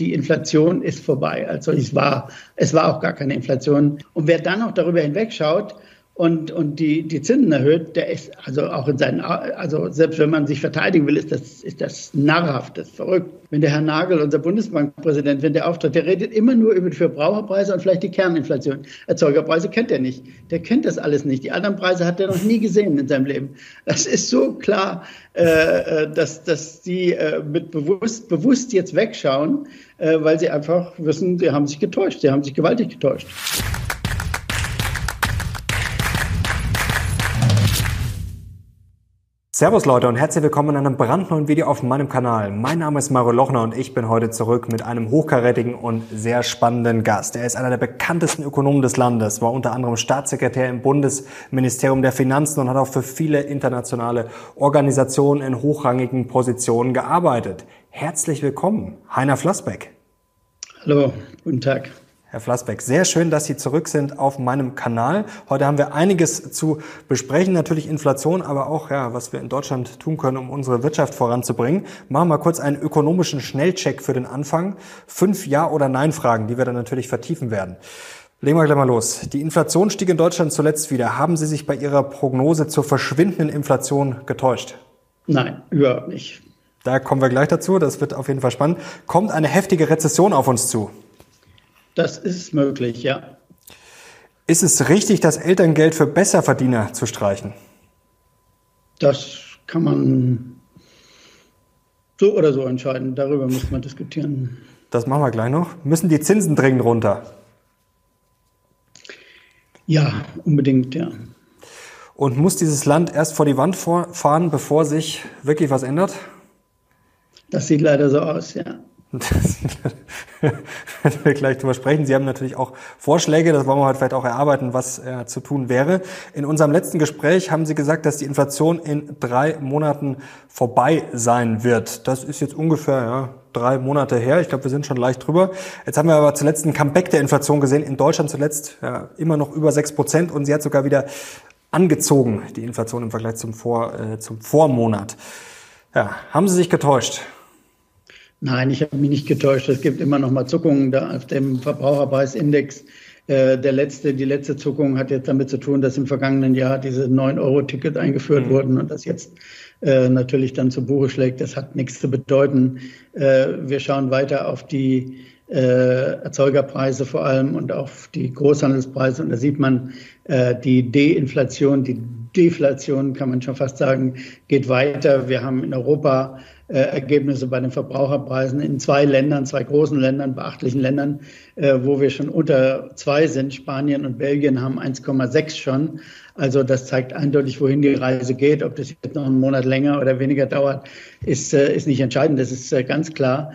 die Inflation ist vorbei. Also es war, es war auch gar keine Inflation. Und wer dann noch darüber hinwegschaut, und, und die, die Zinsen erhöht, der ist also auch in seinen, also selbst wenn man sich verteidigen will, ist das, ist das narrhaft, das ist verrückt. Wenn der Herr Nagel, unser Bundesbankpräsident, wenn der auftritt, der redet immer nur über die Verbraucherpreise und vielleicht die Kerninflation. Erzeugerpreise kennt er nicht. Der kennt das alles nicht. Die anderen Preise hat er noch nie gesehen in seinem Leben. Das ist so klar, äh, äh dass, dass die äh, mit bewusst, bewusst jetzt wegschauen, weil sie einfach wissen, sie haben sich getäuscht. Sie haben sich gewaltig getäuscht. Servus Leute und herzlich willkommen in einem brandneuen Video auf meinem Kanal. Mein Name ist Mario Lochner und ich bin heute zurück mit einem hochkarätigen und sehr spannenden Gast. Er ist einer der bekanntesten Ökonomen des Landes, war unter anderem Staatssekretär im Bundesministerium der Finanzen und hat auch für viele internationale Organisationen in hochrangigen Positionen gearbeitet. Herzlich willkommen, Heiner Flossbeck. Hallo, guten Tag. Herr Flassbeck, sehr schön, dass Sie zurück sind auf meinem Kanal. Heute haben wir einiges zu besprechen, natürlich Inflation, aber auch, ja, was wir in Deutschland tun können, um unsere Wirtschaft voranzubringen. Machen wir mal kurz einen ökonomischen Schnellcheck für den Anfang. Fünf Ja- oder Nein-Fragen, die wir dann natürlich vertiefen werden. Legen wir gleich mal los. Die Inflation stieg in Deutschland zuletzt wieder. Haben Sie sich bei Ihrer Prognose zur verschwindenden Inflation getäuscht? Nein, überhaupt nicht. Da kommen wir gleich dazu. Das wird auf jeden Fall spannend. Kommt eine heftige Rezession auf uns zu? Das ist möglich, ja. Ist es richtig, das Elterngeld für Besserverdiener zu streichen? Das kann man so oder so entscheiden. Darüber muss man diskutieren. Das machen wir gleich noch. Müssen die Zinsen dringend runter? Ja, unbedingt, ja. Und muss dieses Land erst vor die Wand fahren, bevor sich wirklich was ändert? Das sieht leider so aus, ja. werden wir gleich drüber sprechen. Sie haben natürlich auch Vorschläge, das wollen wir heute vielleicht auch erarbeiten, was äh, zu tun wäre. In unserem letzten Gespräch haben Sie gesagt, dass die Inflation in drei Monaten vorbei sein wird. Das ist jetzt ungefähr ja, drei Monate her. Ich glaube, wir sind schon leicht drüber. Jetzt haben wir aber zuletzt ein Comeback der Inflation gesehen. In Deutschland zuletzt ja, immer noch über sechs Prozent und sie hat sogar wieder angezogen, die Inflation im Vergleich zum, Vor, äh, zum Vormonat. Ja, haben Sie sich getäuscht? Nein, ich habe mich nicht getäuscht. Es gibt immer noch mal Zuckungen da auf dem Verbraucherpreisindex. Äh, der letzte, die letzte Zuckung hat jetzt damit zu tun, dass im vergangenen Jahr diese 9-Euro-Ticket eingeführt mhm. wurden und das jetzt äh, natürlich dann zu Buche schlägt. Das hat nichts zu bedeuten. Äh, wir schauen weiter auf die äh, Erzeugerpreise vor allem und auf die Großhandelspreise. Und da sieht man, äh, die Deinflation, die Deflation, kann man schon fast sagen, geht weiter. Wir haben in Europa Ergebnisse bei den Verbraucherpreisen in zwei Ländern, zwei großen Ländern, beachtlichen Ländern, äh, wo wir schon unter zwei sind. Spanien und Belgien haben 1,6 schon. Also das zeigt eindeutig, wohin die Reise geht. Ob das jetzt noch einen Monat länger oder weniger dauert, ist, äh, ist nicht entscheidend. Das ist äh, ganz klar.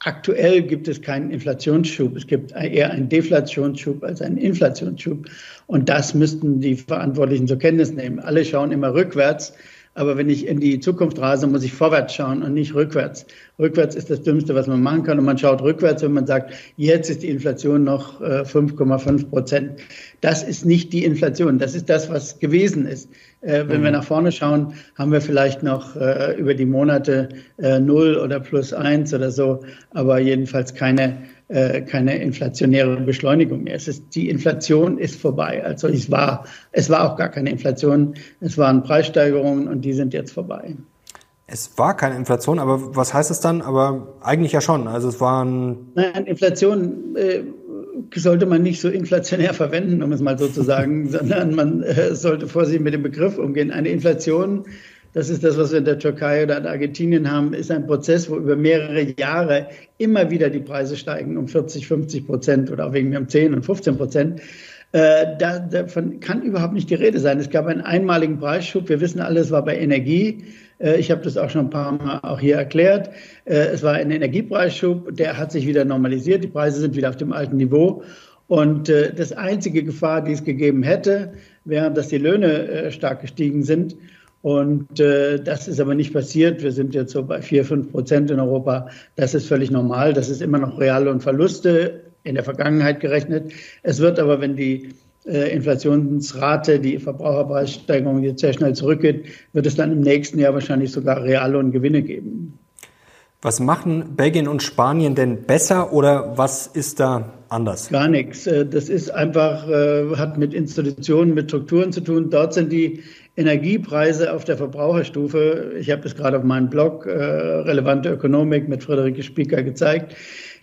Aktuell gibt es keinen Inflationsschub. Es gibt eher einen Deflationsschub als einen Inflationsschub. Und das müssten die Verantwortlichen zur Kenntnis nehmen. Alle schauen immer rückwärts. Aber wenn ich in die Zukunft rase, muss ich vorwärts schauen und nicht rückwärts. Rückwärts ist das Dümmste, was man machen kann. Und man schaut rückwärts, wenn man sagt, jetzt ist die Inflation noch 5,5 äh, Prozent. Das ist nicht die Inflation. Das ist das, was gewesen ist. Äh, wenn mhm. wir nach vorne schauen, haben wir vielleicht noch äh, über die Monate null oder plus eins oder so, aber jedenfalls keine äh, keine inflationäre Beschleunigung mehr. Es ist, die Inflation ist vorbei. Also es war, es war auch gar keine Inflation. Es waren Preissteigerungen und die sind jetzt vorbei. Es war keine Inflation, aber was heißt es dann? Aber eigentlich ja schon. Also es waren. Nein, Inflation äh, sollte man nicht so inflationär verwenden, um es mal so zu sagen, sondern man äh, sollte vorsichtig mit dem Begriff umgehen. Eine Inflation das ist das, was wir in der Türkei oder in Argentinien haben, ist ein Prozess, wo über mehrere Jahre immer wieder die Preise steigen um 40, 50 Prozent oder auch wegen mir um 10 und 15 Prozent. Äh, da, davon kann überhaupt nicht die Rede sein. Es gab einen einmaligen Preisschub. Wir wissen alles, war bei Energie. Äh, ich habe das auch schon ein paar Mal auch hier erklärt. Äh, es war ein Energiepreisschub, der hat sich wieder normalisiert. Die Preise sind wieder auf dem alten Niveau. Und äh, das einzige Gefahr, die es gegeben hätte, wäre, dass die Löhne äh, stark gestiegen sind. Und äh, das ist aber nicht passiert. Wir sind jetzt so bei vier, fünf Prozent in Europa. Das ist völlig normal. Das ist immer noch Reale und Verluste in der Vergangenheit gerechnet. Es wird aber, wenn die äh, Inflationsrate, die Verbraucherpreissteigerung jetzt sehr schnell zurückgeht, wird es dann im nächsten Jahr wahrscheinlich sogar Reale und Gewinne geben. Was machen Belgien und Spanien denn besser oder was ist da anders? Gar nichts. Äh, das ist einfach, äh, hat mit Institutionen, mit Strukturen zu tun. Dort sind die Energiepreise auf der Verbraucherstufe, ich habe das gerade auf meinem Blog äh, Relevante Ökonomik mit Friederike Spieker gezeigt,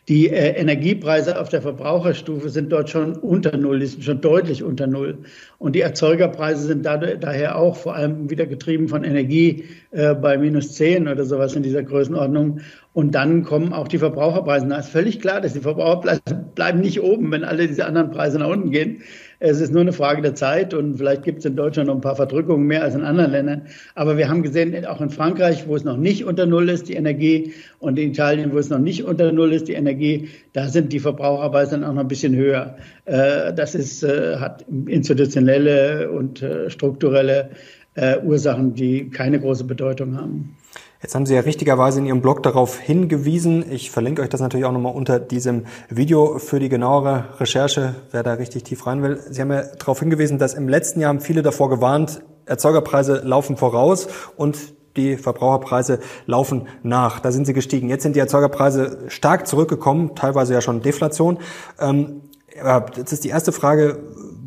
die äh, Energiepreise auf der Verbraucherstufe sind dort schon unter Null, die sind schon deutlich unter Null. Und die Erzeugerpreise sind dadurch, daher auch vor allem wieder getrieben von Energie äh, bei minus zehn oder sowas in dieser Größenordnung. Und dann kommen auch die Verbraucherpreise. Da ist völlig klar, dass die Verbraucherpreise bleiben nicht oben, wenn alle diese anderen Preise nach unten gehen. Es ist nur eine Frage der Zeit und vielleicht gibt es in Deutschland noch ein paar Verdrückungen mehr als in anderen Ländern. Aber wir haben gesehen, auch in Frankreich, wo es noch nicht unter Null ist, die Energie, und in Italien, wo es noch nicht unter Null ist, die Energie, da sind die Verbraucherpreise dann auch noch ein bisschen höher. Äh, das ist, äh, hat institutionelle und äh, strukturelle Ursachen, die keine große Bedeutung haben. Jetzt haben Sie ja richtigerweise in Ihrem Blog darauf hingewiesen. Ich verlinke euch das natürlich auch nochmal unter diesem Video für die genauere Recherche, wer da richtig tief rein will. Sie haben ja darauf hingewiesen, dass im letzten Jahr haben viele davor gewarnt, Erzeugerpreise laufen voraus und die Verbraucherpreise laufen nach. Da sind sie gestiegen. Jetzt sind die Erzeugerpreise stark zurückgekommen, teilweise ja schon Deflation. Ähm, jetzt ist die erste Frage,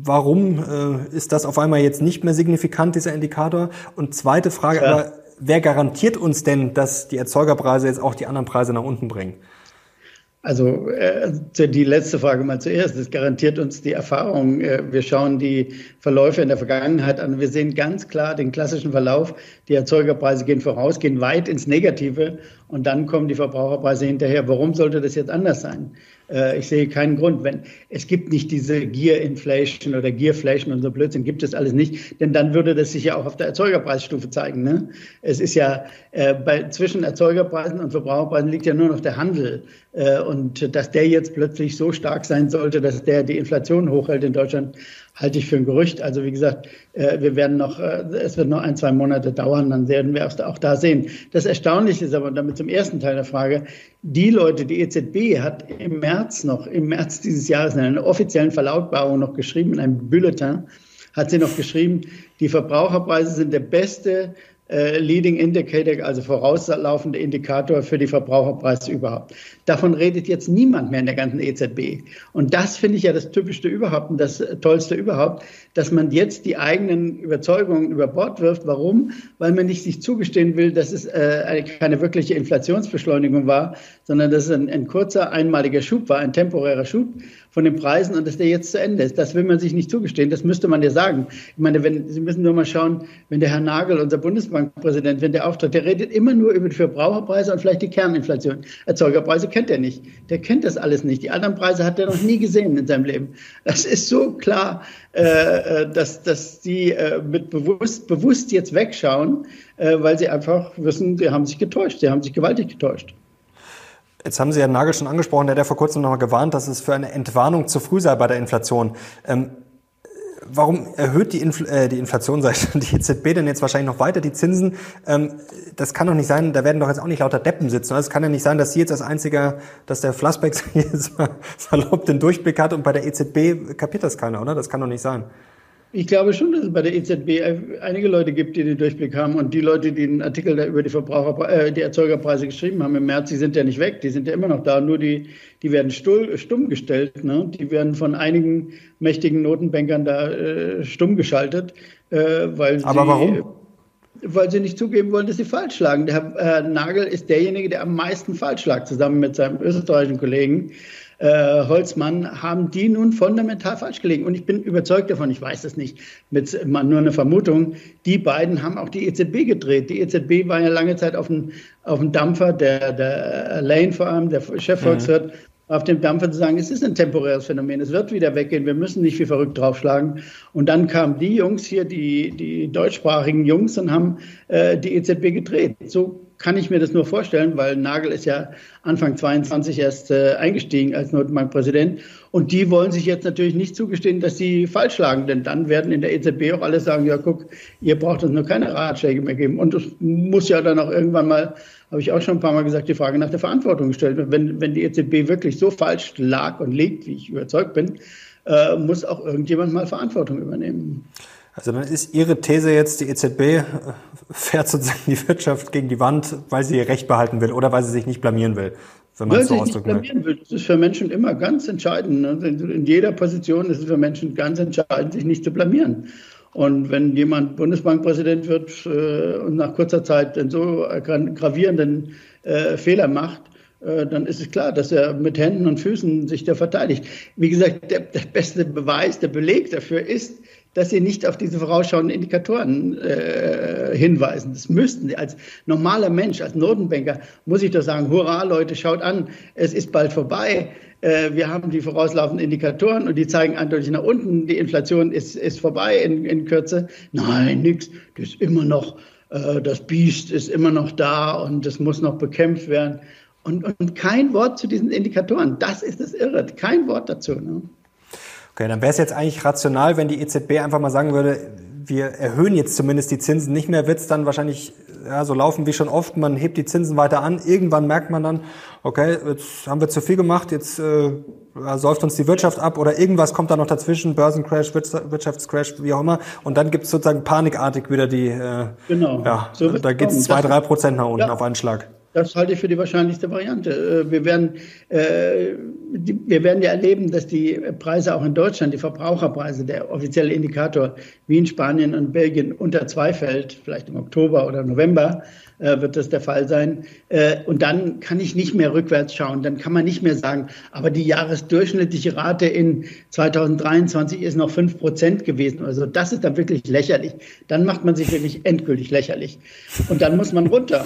warum äh, ist das auf einmal jetzt nicht mehr signifikant, dieser Indikator? Und zweite Frage, ja. aber wer garantiert uns denn, dass die Erzeugerpreise jetzt auch die anderen Preise nach unten bringen? Also äh, die letzte Frage mal zuerst. Das garantiert uns die Erfahrung. Äh, wir schauen die Verläufe in der Vergangenheit an. Wir sehen ganz klar den klassischen Verlauf. Die Erzeugerpreise gehen voraus, gehen weit ins Negative und dann kommen die Verbraucherpreise hinterher. Warum sollte das jetzt anders sein? Äh, ich sehe keinen Grund. Wenn, es gibt nicht diese Gear-Inflation oder Gearflation und so Blödsinn, gibt es alles nicht, denn dann würde das sich ja auch auf der Erzeugerpreisstufe zeigen. Ne? Es ist ja äh, bei, zwischen Erzeugerpreisen und Verbraucherpreisen liegt ja nur noch der Handel. Äh, und dass der jetzt plötzlich so stark sein sollte, dass der die Inflation hochhält in Deutschland, halte ich für ein Gerücht. Also wie gesagt, äh, wir werden noch, äh, es wird noch ein, zwei Monate dauern, dann werden wir auch da sehen. Das Erstaunliche ist aber, damit zum ersten Teil der Frage, die Leute, die EZB hat im März noch, im März dieses Jahres in einer offiziellen Verlautbarung noch geschrieben, in einem Bulletin, hat sie noch geschrieben, die Verbraucherpreise sind der beste Leading Indicator, also vorauslaufende Indikator für die Verbraucherpreise überhaupt. Davon redet jetzt niemand mehr in der ganzen EZB. Und das finde ich ja das Typischste überhaupt und das Tollste überhaupt, dass man jetzt die eigenen Überzeugungen über Bord wirft. Warum? Weil man nicht sich zugestehen will, dass es äh, keine wirkliche Inflationsbeschleunigung war, sondern dass es ein, ein kurzer, einmaliger Schub war, ein temporärer Schub von den Preisen und dass der jetzt zu Ende ist. Das will man sich nicht zugestehen. Das müsste man ja sagen. Ich meine, wenn, Sie müssen nur mal schauen, wenn der Herr Nagel, unser Bundesbankpräsident, wenn der auftritt, der redet immer nur über die Verbraucherpreise und vielleicht die Kerninflation. Erzeugerpreise kennt er nicht. Der kennt das alles nicht. Die anderen Preise hat er noch nie gesehen in seinem Leben. Das ist so klar, äh, äh dass, dass die äh, mit bewusst, bewusst jetzt wegschauen, äh, weil sie einfach wissen, sie haben sich getäuscht. Sie haben sich gewaltig getäuscht. Jetzt haben Sie Herrn Nagel schon angesprochen, der hat ja vor kurzem nochmal gewarnt, dass es für eine Entwarnung zu früh sei bei der Inflation. Ähm, warum erhöht die, Infl äh, die Inflation, sag ich, die EZB denn jetzt wahrscheinlich noch weiter die Zinsen? Ähm, das kann doch nicht sein, da werden doch jetzt auch nicht lauter Deppen sitzen. Es kann ja nicht sein, dass Sie jetzt als einziger, dass der Flassbeck jetzt salopp den Durchblick hat und bei der EZB kapiert das keiner, oder? Das kann doch nicht sein. Ich glaube schon, dass es bei der EZB einige Leute gibt, die den Durchblick haben. Und die Leute, die den Artikel da über die, Verbraucher, äh, die Erzeugerpreise geschrieben haben im März, die sind ja nicht weg. Die sind ja immer noch da. Nur die, die werden stull, stumm gestellt. Ne? Die werden von einigen mächtigen Notenbankern da äh, stumm geschaltet. Äh, weil Aber sie, warum? Weil sie nicht zugeben wollen, dass sie falsch schlagen. Der Herr Nagel ist derjenige, der am meisten falsch lag, zusammen mit seinem österreichischen Kollegen äh, Holzmann, haben die nun fundamental falsch gelegen. Und ich bin überzeugt davon, ich weiß es nicht, mit nur eine Vermutung, die beiden haben auch die EZB gedreht. Die EZB war ja lange Zeit auf dem, auf dem Dampfer, der, der Lane vor allem, der Chefvolkswirt, mhm. Auf dem Dampfer zu sagen, es ist ein temporäres Phänomen, es wird wieder weggehen, wir müssen nicht wie verrückt draufschlagen. Und dann kamen die Jungs hier, die, die deutschsprachigen Jungs, und haben äh, die EZB gedreht. So kann ich mir das nur vorstellen, weil Nagel ist ja Anfang 22 erst äh, eingestiegen als Notenbankpräsident. Und die wollen sich jetzt natürlich nicht zugestehen, dass sie falsch lagen, denn dann werden in der EZB auch alle sagen, ja guck, ihr braucht uns nur keine Ratschläge mehr geben. Und es muss ja dann auch irgendwann mal, habe ich auch schon ein paar Mal gesagt, die Frage nach der Verantwortung gestellt. Wenn, wenn die EZB wirklich so falsch lag und liegt, wie ich überzeugt bin, äh, muss auch irgendjemand mal Verantwortung übernehmen. Also dann ist Ihre These jetzt, die EZB äh, fährt sozusagen die Wirtschaft gegen die Wand, weil sie ihr Recht behalten will oder weil sie sich nicht blamieren will, wenn man es so ausdrücken will. Das ist für Menschen immer ganz entscheidend. Ne? In jeder Position ist es für Menschen ganz entscheidend, sich nicht zu blamieren. Und wenn jemand Bundesbankpräsident wird äh, und nach kurzer Zeit einen so gravierenden äh, Fehler macht, äh, dann ist es klar, dass er mit Händen und Füßen sich da verteidigt. Wie gesagt, der, der beste Beweis, der Beleg dafür ist, dass sie nicht auf diese vorausschauenden Indikatoren äh, hinweisen. Das müssten sie. Als normaler Mensch, als Notenbanker muss ich doch sagen, hurra Leute, schaut an, es ist bald vorbei. Äh, wir haben die vorauslaufenden Indikatoren und die zeigen eindeutig nach unten. Die Inflation ist, ist vorbei in, in Kürze. Nein, nix. Das ist immer noch, äh, das Biest ist immer noch da und es muss noch bekämpft werden. Und, und kein Wort zu diesen Indikatoren. Das ist das Irre. Kein Wort dazu. Ne? Okay, dann wäre es jetzt eigentlich rational, wenn die EZB einfach mal sagen würde, wir erhöhen jetzt zumindest die Zinsen nicht mehr, wird es dann wahrscheinlich ja, so laufen wie schon oft, man hebt die Zinsen weiter an, irgendwann merkt man dann, okay, jetzt haben wir zu viel gemacht, jetzt äh, säuft uns die Wirtschaft ab oder irgendwas kommt da noch dazwischen, Börsencrash, Wirtschaftscrash, wie auch immer, und dann gibt es sozusagen panikartig wieder die, äh, genau. ja, so da geht es zwei, drei Prozent nach unten ja. auf einen Schlag. Das halte ich für die wahrscheinlichste Variante. Äh, wir werden, äh, die, wir werden ja erleben, dass die Preise auch in Deutschland, die Verbraucherpreise, der offizielle Indikator, wie in Spanien und Belgien unter zwei fällt, vielleicht im Oktober oder November äh, wird das der Fall sein. Äh, und dann kann ich nicht mehr rückwärts schauen. Dann kann man nicht mehr sagen, aber die jahresdurchschnittliche Rate in 2023 ist noch fünf Prozent gewesen. Also das ist dann wirklich lächerlich. Dann macht man sich wirklich endgültig lächerlich. Und dann muss man runter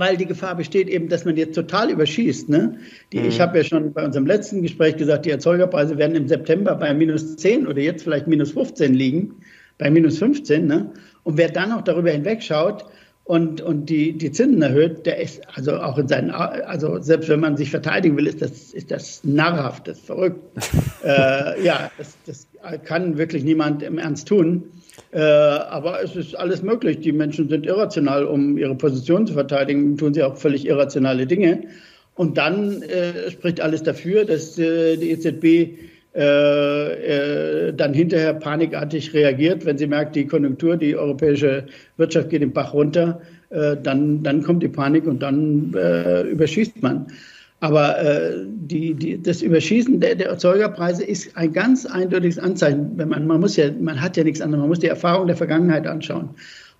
weil die Gefahr besteht eben, dass man jetzt total überschießt. Ne? Die, mhm. Ich habe ja schon bei unserem letzten Gespräch gesagt, die Erzeugerpreise werden im September bei minus 10 oder jetzt vielleicht minus 15 liegen, bei minus 15. Ne? Und wer dann noch darüber hinwegschaut und, und die, die Zinsen erhöht, der ist also auch in seinen, also selbst wenn man sich verteidigen will, ist das, ist das narrhaft, das ist verrückt. äh, ja, das, das kann wirklich niemand im Ernst tun. Äh, aber es ist alles möglich. Die Menschen sind irrational, um ihre Position zu verteidigen, tun sie auch völlig irrationale Dinge. Und dann äh, spricht alles dafür, dass äh, die EZB äh, äh, dann hinterher panikartig reagiert, wenn sie merkt, die Konjunktur, die europäische Wirtschaft geht den Bach runter, dann, dann kommt die Panik und dann überschießt man. Aber äh, die, die, das Überschießen der, der Erzeugerpreise ist ein ganz eindeutiges Anzeichen. Wenn man, man, muss ja, man hat ja nichts anderes, man muss die Erfahrung der Vergangenheit anschauen.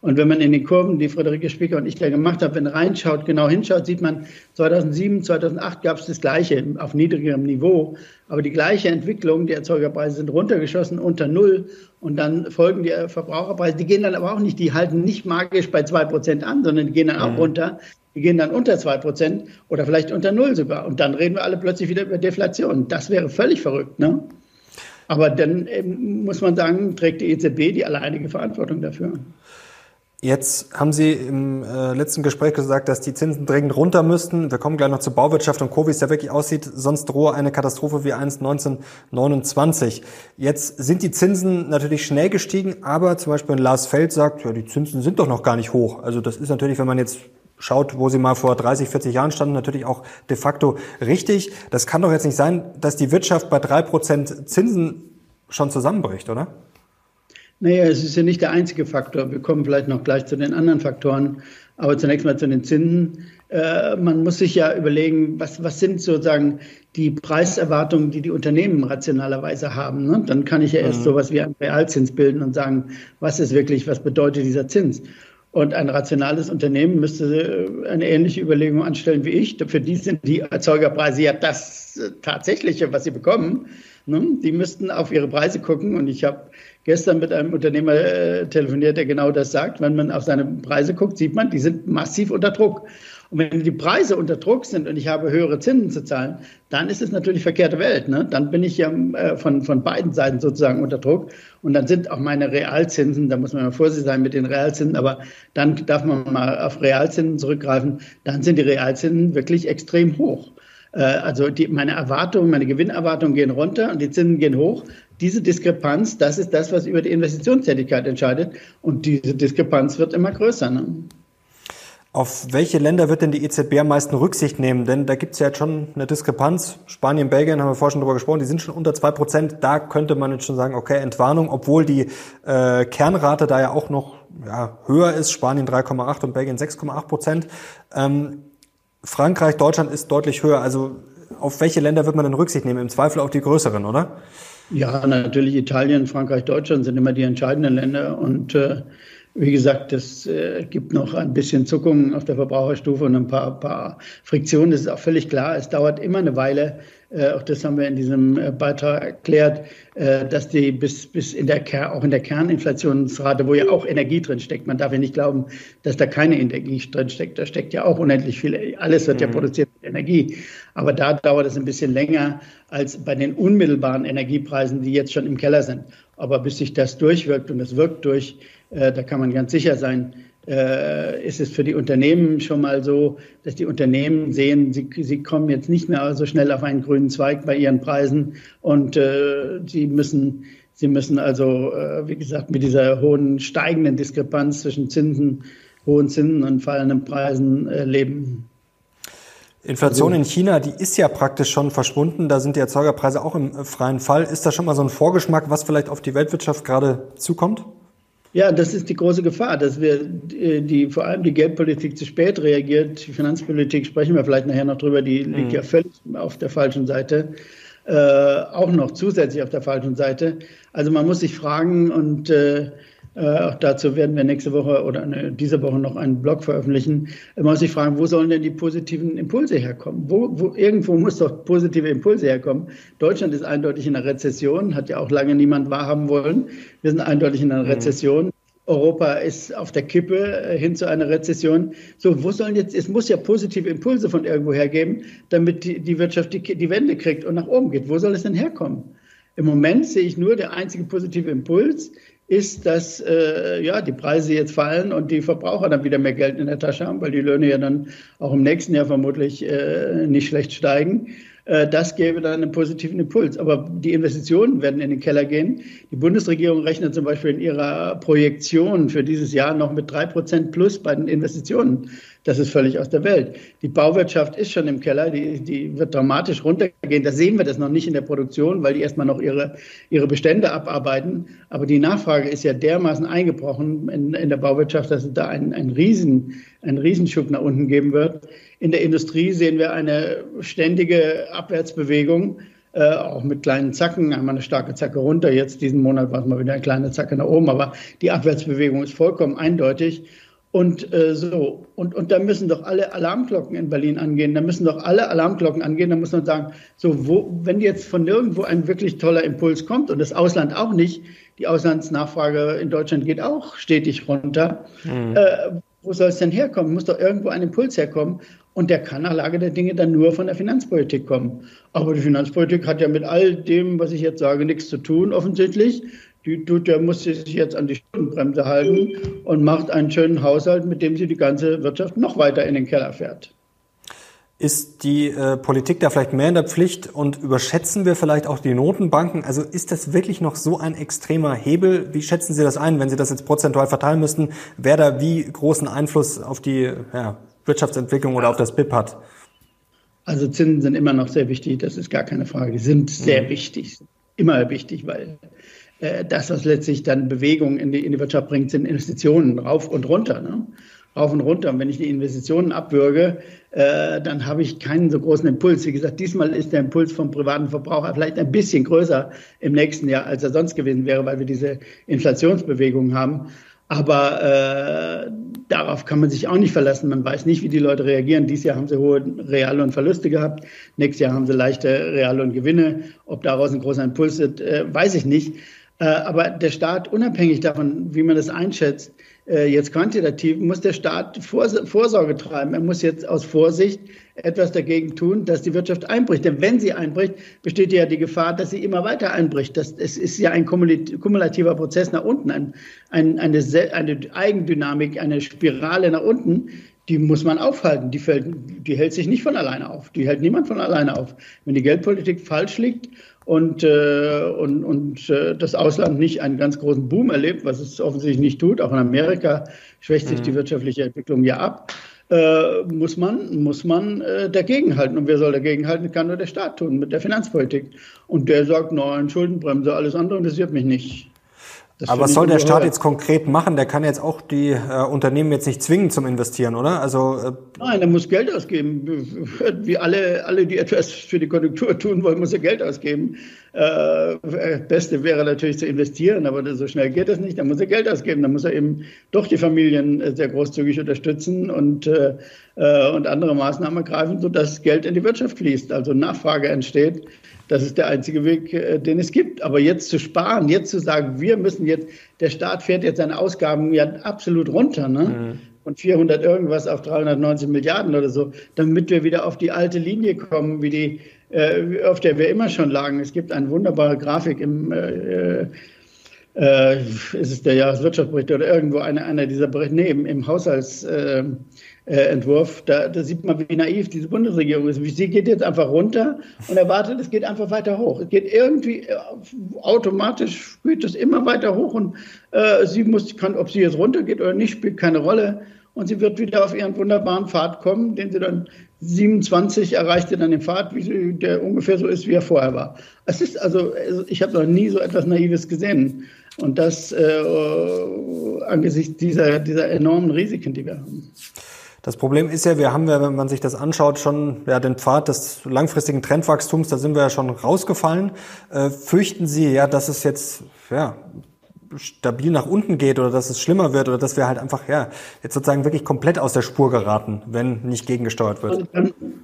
Und wenn man in den Kurven, die Friederike Spicker und ich da gemacht haben, wenn reinschaut, genau hinschaut, sieht man, 2007, 2008 gab es das Gleiche auf niedrigerem Niveau, aber die gleiche Entwicklung, die Erzeugerpreise sind runtergeschossen unter Null und dann folgen die Verbraucherpreise, die gehen dann aber auch nicht, die halten nicht magisch bei zwei Prozent an, sondern die gehen dann auch mhm. runter. Die gehen dann unter zwei Prozent oder vielleicht unter Null sogar. Und dann reden wir alle plötzlich wieder über Deflation. Das wäre völlig verrückt. Ne? Aber dann muss man sagen, trägt die EZB die alleinige Verantwortung dafür. Jetzt haben Sie im äh, letzten Gespräch gesagt, dass die Zinsen dringend runter müssten. Wir kommen gleich noch zur Bauwirtschaft und Co., wie es da wirklich aussieht. Sonst drohe eine Katastrophe wie 1 1929. Jetzt sind die Zinsen natürlich schnell gestiegen, aber zum Beispiel Lars Feld sagt, ja, die Zinsen sind doch noch gar nicht hoch. Also das ist natürlich, wenn man jetzt schaut, wo sie mal vor 30, 40 Jahren standen, natürlich auch de facto richtig. Das kann doch jetzt nicht sein, dass die Wirtschaft bei drei Prozent Zinsen schon zusammenbricht, oder? Naja, es ist ja nicht der einzige Faktor. Wir kommen vielleicht noch gleich zu den anderen Faktoren. Aber zunächst mal zu den Zinsen. Äh, man muss sich ja überlegen, was, was sind sozusagen die Preiserwartungen, die die Unternehmen rationalerweise haben. Ne? Dann kann ich ja erst mhm. sowas wie einen Realzins bilden und sagen, was ist wirklich, was bedeutet dieser Zins? Und ein rationales Unternehmen müsste äh, eine ähnliche Überlegung anstellen wie ich. Für die sind die Erzeugerpreise ja das äh, Tatsächliche, was sie bekommen. Ne? Die müssten auf ihre Preise gucken. Und ich habe gestern mit einem Unternehmer äh, telefoniert, der genau das sagt. Wenn man auf seine Preise guckt, sieht man, die sind massiv unter Druck. Und wenn die Preise unter Druck sind und ich habe höhere Zinsen zu zahlen, dann ist es natürlich verkehrte Welt. Ne? Dann bin ich ja äh, von, von beiden Seiten sozusagen unter Druck. Und dann sind auch meine Realzinsen, da muss man mal vorsichtig sein mit den Realzinsen, aber dann darf man mal auf Realzinsen zurückgreifen, dann sind die Realzinsen wirklich extrem hoch. Äh, also die, meine Erwartungen, meine Gewinnerwartungen gehen runter und die Zinsen gehen hoch. Diese Diskrepanz, das ist das, was über die Investitionstätigkeit entscheidet. Und diese Diskrepanz wird immer größer. Ne? Auf welche Länder wird denn die EZB am meisten Rücksicht nehmen? Denn da gibt es ja jetzt schon eine Diskrepanz. Spanien, Belgien haben wir vorhin schon drüber gesprochen, die sind schon unter zwei Prozent. Da könnte man jetzt schon sagen, okay, Entwarnung, obwohl die äh, Kernrate da ja auch noch ja, höher ist. Spanien 3,8 und Belgien 6,8 Prozent. Ähm, Frankreich, Deutschland ist deutlich höher. Also auf welche Länder wird man denn Rücksicht nehmen? Im Zweifel auf die größeren, oder? Ja, natürlich Italien, Frankreich, Deutschland sind immer die entscheidenden Länder und äh, wie gesagt, es äh, gibt noch ein bisschen Zuckungen auf der Verbraucherstufe und ein paar, paar Friktionen. Das ist auch völlig klar. Es dauert immer eine Weile, äh, auch das haben wir in diesem äh, Beitrag erklärt, äh, dass die bis, bis in der Ker auch in der Kerninflationsrate, wo ja auch Energie drin steckt, man darf ja nicht glauben, dass da keine Energie drin steckt. Da steckt ja auch unendlich viel. Alles wird mhm. ja produziert mit Energie. Aber da dauert es ein bisschen länger als bei den unmittelbaren Energiepreisen, die jetzt schon im Keller sind. Aber bis sich das durchwirkt und es wirkt durch, da kann man ganz sicher sein, äh, ist es für die Unternehmen schon mal so, dass die Unternehmen sehen, sie, sie kommen jetzt nicht mehr so schnell auf einen grünen Zweig bei ihren Preisen und äh, sie müssen Sie müssen also, äh, wie gesagt, mit dieser hohen steigenden Diskrepanz zwischen Zinsen, hohen Zinsen und fallenden Preisen äh, leben. Inflation in China, die ist ja praktisch schon verschwunden. Da sind die Erzeugerpreise auch im freien Fall. Ist das schon mal so ein Vorgeschmack, was vielleicht auf die Weltwirtschaft gerade zukommt? Ja, das ist die große Gefahr, dass wir die, die, vor allem die Geldpolitik zu spät reagiert. Die Finanzpolitik sprechen wir vielleicht nachher noch drüber, die liegt mhm. ja völlig auf der falschen Seite. Äh, auch noch zusätzlich auf der falschen Seite. Also man muss sich fragen und äh, äh, auch dazu werden wir nächste Woche oder eine, diese Woche noch einen Blog veröffentlichen. Man muss sich fragen, wo sollen denn die positiven Impulse herkommen? Wo, wo, irgendwo muss doch positive Impulse herkommen. Deutschland ist eindeutig in einer Rezession, hat ja auch lange niemand wahrhaben wollen. Wir sind eindeutig in einer mhm. Rezession. Europa ist auf der Kippe äh, hin zu einer Rezession. So, wo sollen jetzt, es muss ja positive Impulse von irgendwo hergeben, damit die, die Wirtschaft die, die Wende kriegt und nach oben geht. Wo soll es denn herkommen? Im Moment sehe ich nur der einzige positive Impuls ist, dass äh, ja, die Preise jetzt fallen und die Verbraucher dann wieder mehr Geld in der Tasche haben, weil die Löhne ja dann auch im nächsten Jahr vermutlich äh, nicht schlecht steigen. Äh, das gäbe dann einen positiven Impuls. Aber die Investitionen werden in den Keller gehen. Die Bundesregierung rechnet zum Beispiel in ihrer Projektion für dieses Jahr noch mit drei Prozent plus bei den Investitionen. Das ist völlig aus der Welt. Die Bauwirtschaft ist schon im Keller, die, die wird dramatisch runtergehen. Da sehen wir das noch nicht in der Produktion, weil die erstmal noch ihre, ihre Bestände abarbeiten. Aber die Nachfrage ist ja dermaßen eingebrochen in, in der Bauwirtschaft, dass es da einen, einen, Riesen, einen Riesenschub nach unten geben wird. In der Industrie sehen wir eine ständige Abwärtsbewegung. Äh, auch mit kleinen Zacken, einmal eine starke Zacke runter. Jetzt diesen Monat war es mal wieder eine kleine Zacke nach oben, aber die Abwärtsbewegung ist vollkommen eindeutig. Und äh, so, und, und da müssen doch alle Alarmglocken in Berlin angehen. Da müssen doch alle Alarmglocken angehen. Da muss man sagen, so, wo, wenn jetzt von nirgendwo ein wirklich toller Impuls kommt und das Ausland auch nicht, die Auslandsnachfrage in Deutschland geht auch stetig runter, mhm. äh, wo soll es denn herkommen? Muss doch irgendwo ein Impuls herkommen. Und der kann nach Lage der Dinge dann nur von der Finanzpolitik kommen. Aber die Finanzpolitik hat ja mit all dem, was ich jetzt sage, nichts zu tun, offensichtlich die, der muss sich jetzt an die Schuldenbremse halten und macht einen schönen Haushalt, mit dem sie die ganze Wirtschaft noch weiter in den Keller fährt. Ist die äh, Politik da vielleicht mehr in der Pflicht und überschätzen wir vielleicht auch die Notenbanken? Also ist das wirklich noch so ein extremer Hebel? Wie schätzen Sie das ein, wenn Sie das jetzt prozentual verteilen müssten, wer da wie großen Einfluss auf die ja, Wirtschaftsentwicklung oder auf das BIP hat? Also Zinsen sind immer noch sehr wichtig, das ist gar keine Frage. Die sind sehr mhm. wichtig, immer wichtig, weil äh, das, was letztlich dann Bewegung in die, in die Wirtschaft bringt, sind Investitionen rauf und runter. Ne? Rauf und runter. Und wenn ich die Investitionen abwürge, äh, dann habe ich keinen so großen Impuls. Wie gesagt, diesmal ist der Impuls vom privaten Verbraucher vielleicht ein bisschen größer im nächsten Jahr, als er sonst gewesen wäre, weil wir diese Inflationsbewegung haben. Aber äh, darauf kann man sich auch nicht verlassen. Man weiß nicht, wie die Leute reagieren. Dieses Jahr haben sie hohe Real- und Verluste gehabt. Nächstes Jahr haben sie leichte Real- und Gewinne. Ob daraus ein großer Impuls wird, äh, weiß ich nicht. Äh, aber der Staat, unabhängig davon, wie man das einschätzt, äh, jetzt quantitativ, muss der Staat Vorsorge treiben. Er muss jetzt aus Vorsicht etwas dagegen tun, dass die Wirtschaft einbricht. Denn wenn sie einbricht, besteht ja die Gefahr, dass sie immer weiter einbricht. Das, es ist ja ein kumulativer Prozess nach unten, ein, ein, eine, eine Eigendynamik, eine Spirale nach unten, die muss man aufhalten. Die, fällt, die hält sich nicht von alleine auf. Die hält niemand von alleine auf. Wenn die Geldpolitik falsch liegt und, äh, und, und äh, das Ausland nicht einen ganz großen Boom erlebt, was es offensichtlich nicht tut, auch in Amerika schwächt sich mhm. die wirtschaftliche Entwicklung ja ab, äh, muss man, muss man äh, dagegenhalten. Und wer soll dagegenhalten? Kann nur der Staat tun mit der Finanzpolitik. Und der sagt, nein, Schuldenbremse, alles andere interessiert mich nicht. Das Aber was soll der Staat jetzt konkret machen? Der kann jetzt auch die äh, Unternehmen jetzt nicht zwingen zum Investieren, oder? Also äh Nein, er muss Geld ausgeben. Wie alle, alle, die etwas für die Konjunktur tun wollen, muss er Geld ausgeben. Äh, Beste wäre natürlich zu investieren, aber so schnell geht das nicht. Dann muss er Geld ausgeben. Dann muss er eben doch die Familien äh, sehr großzügig unterstützen und, äh, äh, und andere Maßnahmen ergreifen, sodass Geld in die Wirtschaft fließt, also Nachfrage entsteht. Das ist der einzige Weg, äh, den es gibt. Aber jetzt zu sparen, jetzt zu sagen, wir müssen jetzt, der Staat fährt jetzt seine Ausgaben ja absolut runter, ne? Mhm. Von 400 irgendwas auf 390 Milliarden oder so, damit wir wieder auf die alte Linie kommen, wie die, äh, auf der wir immer schon lagen. Es gibt eine wunderbare Grafik im, äh, äh, ist es der Jahreswirtschaftsbericht oder irgendwo einer, einer dieser Berichte, nee, im, im Haushalts, äh, äh, Entwurf, da, da, sieht man, wie naiv diese Bundesregierung ist. Sie geht jetzt einfach runter und erwartet, es geht einfach weiter hoch. Es geht irgendwie äh, automatisch, spielt es immer weiter hoch und äh, sie muss, kann, ob sie jetzt runtergeht oder nicht, spielt keine Rolle. Und sie wird wieder auf ihren wunderbaren Pfad kommen, den sie dann 27 erreichte dann den Pfad, sie, der ungefähr so ist, wie er vorher war. Es ist also, also ich habe noch nie so etwas Naives gesehen. Und das äh, angesichts dieser, dieser enormen Risiken, die wir haben. Das Problem ist ja, wir haben ja, wenn man sich das anschaut, schon ja, den Pfad des langfristigen Trendwachstums, da sind wir ja schon rausgefallen. Äh, fürchten Sie ja, dass es jetzt ja, stabil nach unten geht oder dass es schlimmer wird oder dass wir halt einfach ja jetzt sozusagen wirklich komplett aus der Spur geraten, wenn nicht gegengesteuert wird?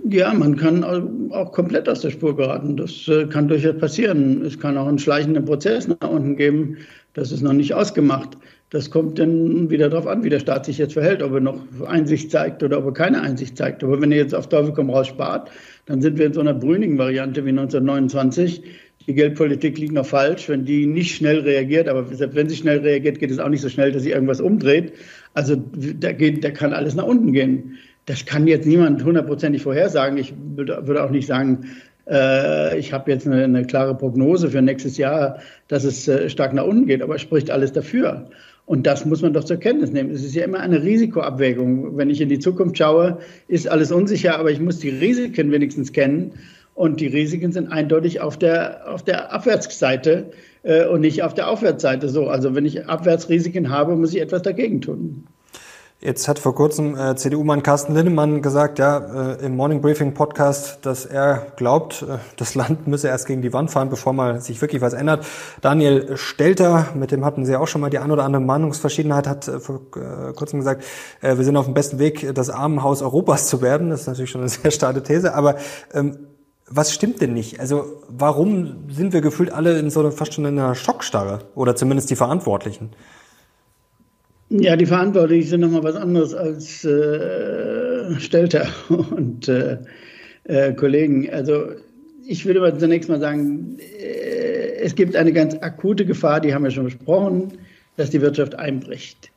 ja, man kann auch komplett aus der Spur geraten. Das äh, kann durchaus passieren. Es kann auch einen schleichenden Prozess nach unten geben. Das ist noch nicht ausgemacht. Das kommt dann wieder darauf an, wie der Staat sich jetzt verhält, ob er noch Einsicht zeigt oder ob er keine Einsicht zeigt. Aber wenn er jetzt auf Teufel komm raus spart, dann sind wir in so einer brünigen Variante wie 1929. Die Geldpolitik liegt noch falsch, wenn die nicht schnell reagiert, aber selbst wenn sie schnell reagiert, geht es auch nicht so schnell, dass sie irgendwas umdreht. Also da, geht, da kann alles nach unten gehen. Das kann jetzt niemand hundertprozentig vorhersagen. Ich würde auch nicht sagen, äh, ich habe jetzt eine, eine, klare Prognose für nächstes Jahr, dass es äh, stark nach unten geht, aber es spricht alles dafür. Und das muss man doch zur Kenntnis nehmen. Es ist ja immer eine Risikoabwägung. Wenn ich in die Zukunft schaue, ist alles unsicher, aber ich muss die Risiken wenigstens kennen. Und die Risiken sind eindeutig auf der, auf der Abwärtsseite äh, und nicht auf der Aufwärtsseite so. Also wenn ich Abwärtsrisiken habe, muss ich etwas dagegen tun. Jetzt hat vor kurzem äh, CDU-Mann Carsten Linnemann gesagt, ja, äh, im Morning Briefing Podcast, dass er glaubt, äh, das Land müsse erst gegen die Wand fahren, bevor mal sich wirklich was ändert. Daniel Stelter, mit dem hatten Sie auch schon mal die ein oder andere Meinungsverschiedenheit, hat äh, vor äh, kurzem gesagt, äh, wir sind auf dem besten Weg, das Armenhaus Europas zu werden. Das ist natürlich schon eine sehr starke These, aber ähm, was stimmt denn nicht? Also warum sind wir gefühlt alle in so einer, fast schon in einer Schockstarre? Oder zumindest die Verantwortlichen? Ja, die Verantwortlichen sind nochmal was anderes als äh, Stelter und äh, äh, Kollegen. Also ich würde mal zunächst mal sagen, äh, es gibt eine ganz akute Gefahr, die haben wir schon besprochen, dass die Wirtschaft einbricht.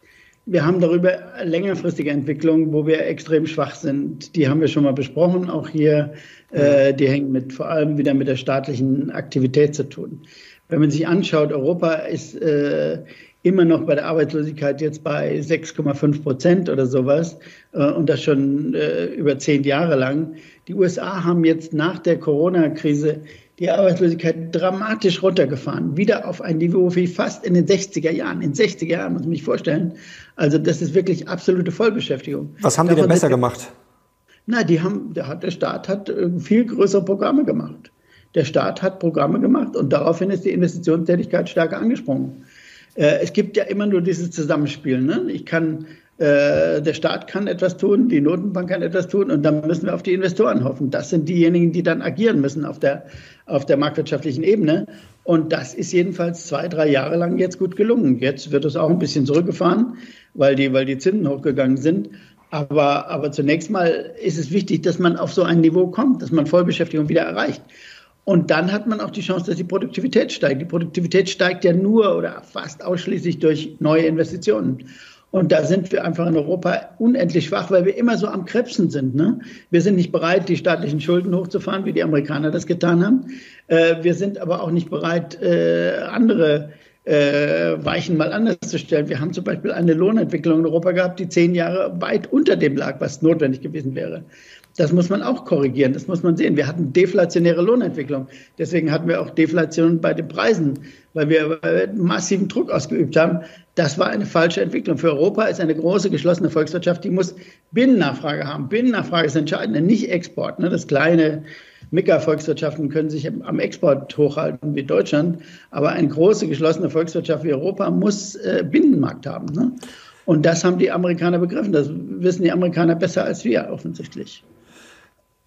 Wir haben darüber längerfristige Entwicklungen, wo wir extrem schwach sind. Die haben wir schon mal besprochen, auch hier. Äh, die hängen mit, vor allem wieder mit der staatlichen Aktivität zu tun. Wenn man sich anschaut, Europa ist äh, immer noch bei der Arbeitslosigkeit jetzt bei 6,5 Prozent oder sowas äh, und das schon äh, über zehn Jahre lang. Die USA haben jetzt nach der Corona-Krise die Arbeitslosigkeit dramatisch runtergefahren, wieder auf ein Niveau wie fast in den 60er Jahren. In 60er Jahren muss man sich vorstellen. Also das ist wirklich absolute Vollbeschäftigung. Was haben die denn besser gemacht? Na, die haben, der, der Staat hat äh, viel größere Programme gemacht. Der Staat hat Programme gemacht und daraufhin ist die Investitionstätigkeit stärker angesprungen. Äh, es gibt ja immer nur dieses Zusammenspiel. Ne? Ich kann, äh, der Staat kann etwas tun, die Notenbank kann etwas tun und dann müssen wir auf die Investoren hoffen. Das sind diejenigen, die dann agieren müssen auf der, auf der marktwirtschaftlichen Ebene. Und das ist jedenfalls zwei, drei Jahre lang jetzt gut gelungen. Jetzt wird es auch ein bisschen zurückgefahren, weil die, weil die Zinsen hochgegangen sind. Aber, aber zunächst mal ist es wichtig, dass man auf so ein Niveau kommt, dass man Vollbeschäftigung wieder erreicht. Und dann hat man auch die Chance, dass die Produktivität steigt. Die Produktivität steigt ja nur oder fast ausschließlich durch neue Investitionen. Und da sind wir einfach in Europa unendlich schwach, weil wir immer so am Krebsen sind. Ne? Wir sind nicht bereit, die staatlichen Schulden hochzufahren, wie die Amerikaner das getan haben. Äh, wir sind aber auch nicht bereit, äh, andere äh, Weichen mal anders zu stellen. Wir haben zum Beispiel eine Lohnentwicklung in Europa gehabt, die zehn Jahre weit unter dem lag, was notwendig gewesen wäre. Das muss man auch korrigieren, das muss man sehen. Wir hatten deflationäre Lohnentwicklung. Deswegen hatten wir auch Deflation bei den Preisen, weil wir massiven Druck ausgeübt haben. Das war eine falsche Entwicklung. Für Europa ist eine große geschlossene Volkswirtschaft, die muss Binnennachfrage haben. Binnennachfrage ist entscheidend, nicht Export. Ne? Das kleine Mega-Volkswirtschaften können sich am Export hochhalten wie Deutschland, aber eine große geschlossene Volkswirtschaft wie Europa muss äh, Binnenmarkt haben. Ne? Und das haben die Amerikaner begriffen. Das wissen die Amerikaner besser als wir offensichtlich.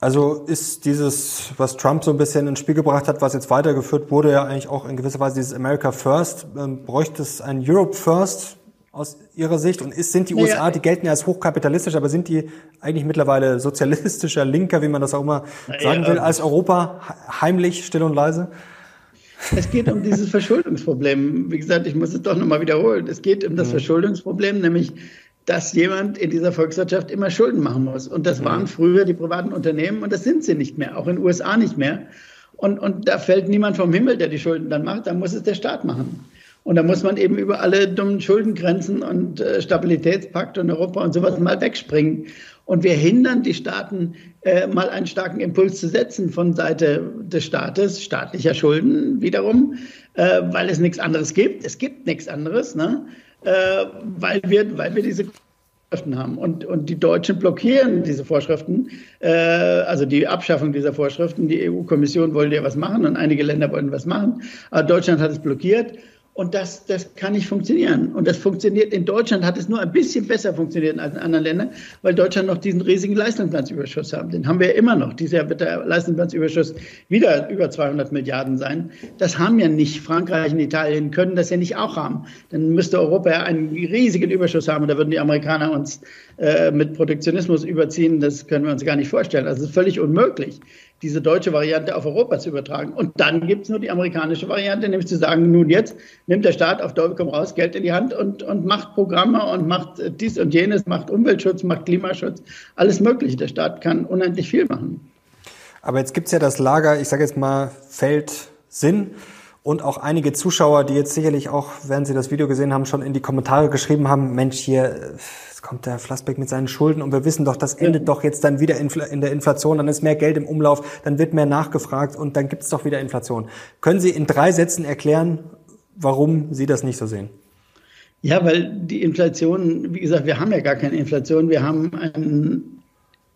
Also ist dieses, was Trump so ein bisschen ins Spiel gebracht hat, was jetzt weitergeführt wurde, ja eigentlich auch in gewisser Weise dieses America First. Ähm, bräuchte es ein Europe First aus Ihrer Sicht? Und ist, sind die naja, USA, die gelten ja als hochkapitalistisch, aber sind die eigentlich mittlerweile sozialistischer, linker, wie man das auch immer sagen will, als Europa heimlich, still und leise? Es geht um dieses Verschuldungsproblem. Wie gesagt, ich muss es doch nochmal wiederholen. Es geht um das mhm. Verschuldungsproblem, nämlich dass jemand in dieser Volkswirtschaft immer Schulden machen muss. Und das waren mhm. früher die privaten Unternehmen und das sind sie nicht mehr, auch in den USA nicht mehr. Und, und da fällt niemand vom Himmel, der die Schulden dann macht, dann muss es der Staat machen. Und da muss man eben über alle dummen Schuldengrenzen und äh, Stabilitätspakt und Europa und sowas mal wegspringen. Und wir hindern die Staaten, äh, mal einen starken Impuls zu setzen von Seite des Staates, staatlicher Schulden wiederum, äh, weil es nichts anderes gibt. Es gibt nichts anderes. Ne? Äh, weil, wir, weil wir diese Vorschriften haben. Und, und die Deutschen blockieren diese Vorschriften, äh, also die Abschaffung dieser Vorschriften. Die EU-Kommission wollte ja was machen und einige Länder wollten was machen. Aber Deutschland hat es blockiert. Und das, das kann nicht funktionieren. Und das funktioniert in Deutschland, hat es nur ein bisschen besser funktioniert als in anderen Ländern, weil Deutschland noch diesen riesigen Leistungsbilanzüberschuss haben. Den haben wir ja immer noch. Dieses Jahr wird der Leistungsbilanzüberschuss wieder über 200 Milliarden sein. Das haben ja nicht Frankreich und Italien, können das ja nicht auch haben. Dann müsste Europa ja einen riesigen Überschuss haben da würden die Amerikaner uns äh, mit Protektionismus überziehen. Das können wir uns gar nicht vorstellen. Also es ist völlig unmöglich diese deutsche Variante auf Europa zu übertragen. Und dann gibt es nur die amerikanische Variante, nämlich zu sagen, nun jetzt nimmt der Staat auf Teufel raus Geld in die Hand und, und macht Programme und macht dies und jenes, macht Umweltschutz, macht Klimaschutz, alles Mögliche. Der Staat kann unendlich viel machen. Aber jetzt gibt es ja das Lager, ich sage jetzt mal, Feld Sinn und auch einige Zuschauer, die jetzt sicherlich auch, während sie das Video gesehen haben, schon in die Kommentare geschrieben haben, Mensch, hier kommt der Flassbeck mit seinen Schulden und wir wissen doch, das endet ja. doch jetzt dann wieder in der Inflation, dann ist mehr Geld im Umlauf, dann wird mehr nachgefragt und dann gibt es doch wieder Inflation. Können Sie in drei Sätzen erklären, warum Sie das nicht so sehen? Ja, weil die Inflation, wie gesagt, wir haben ja gar keine Inflation, wir haben einen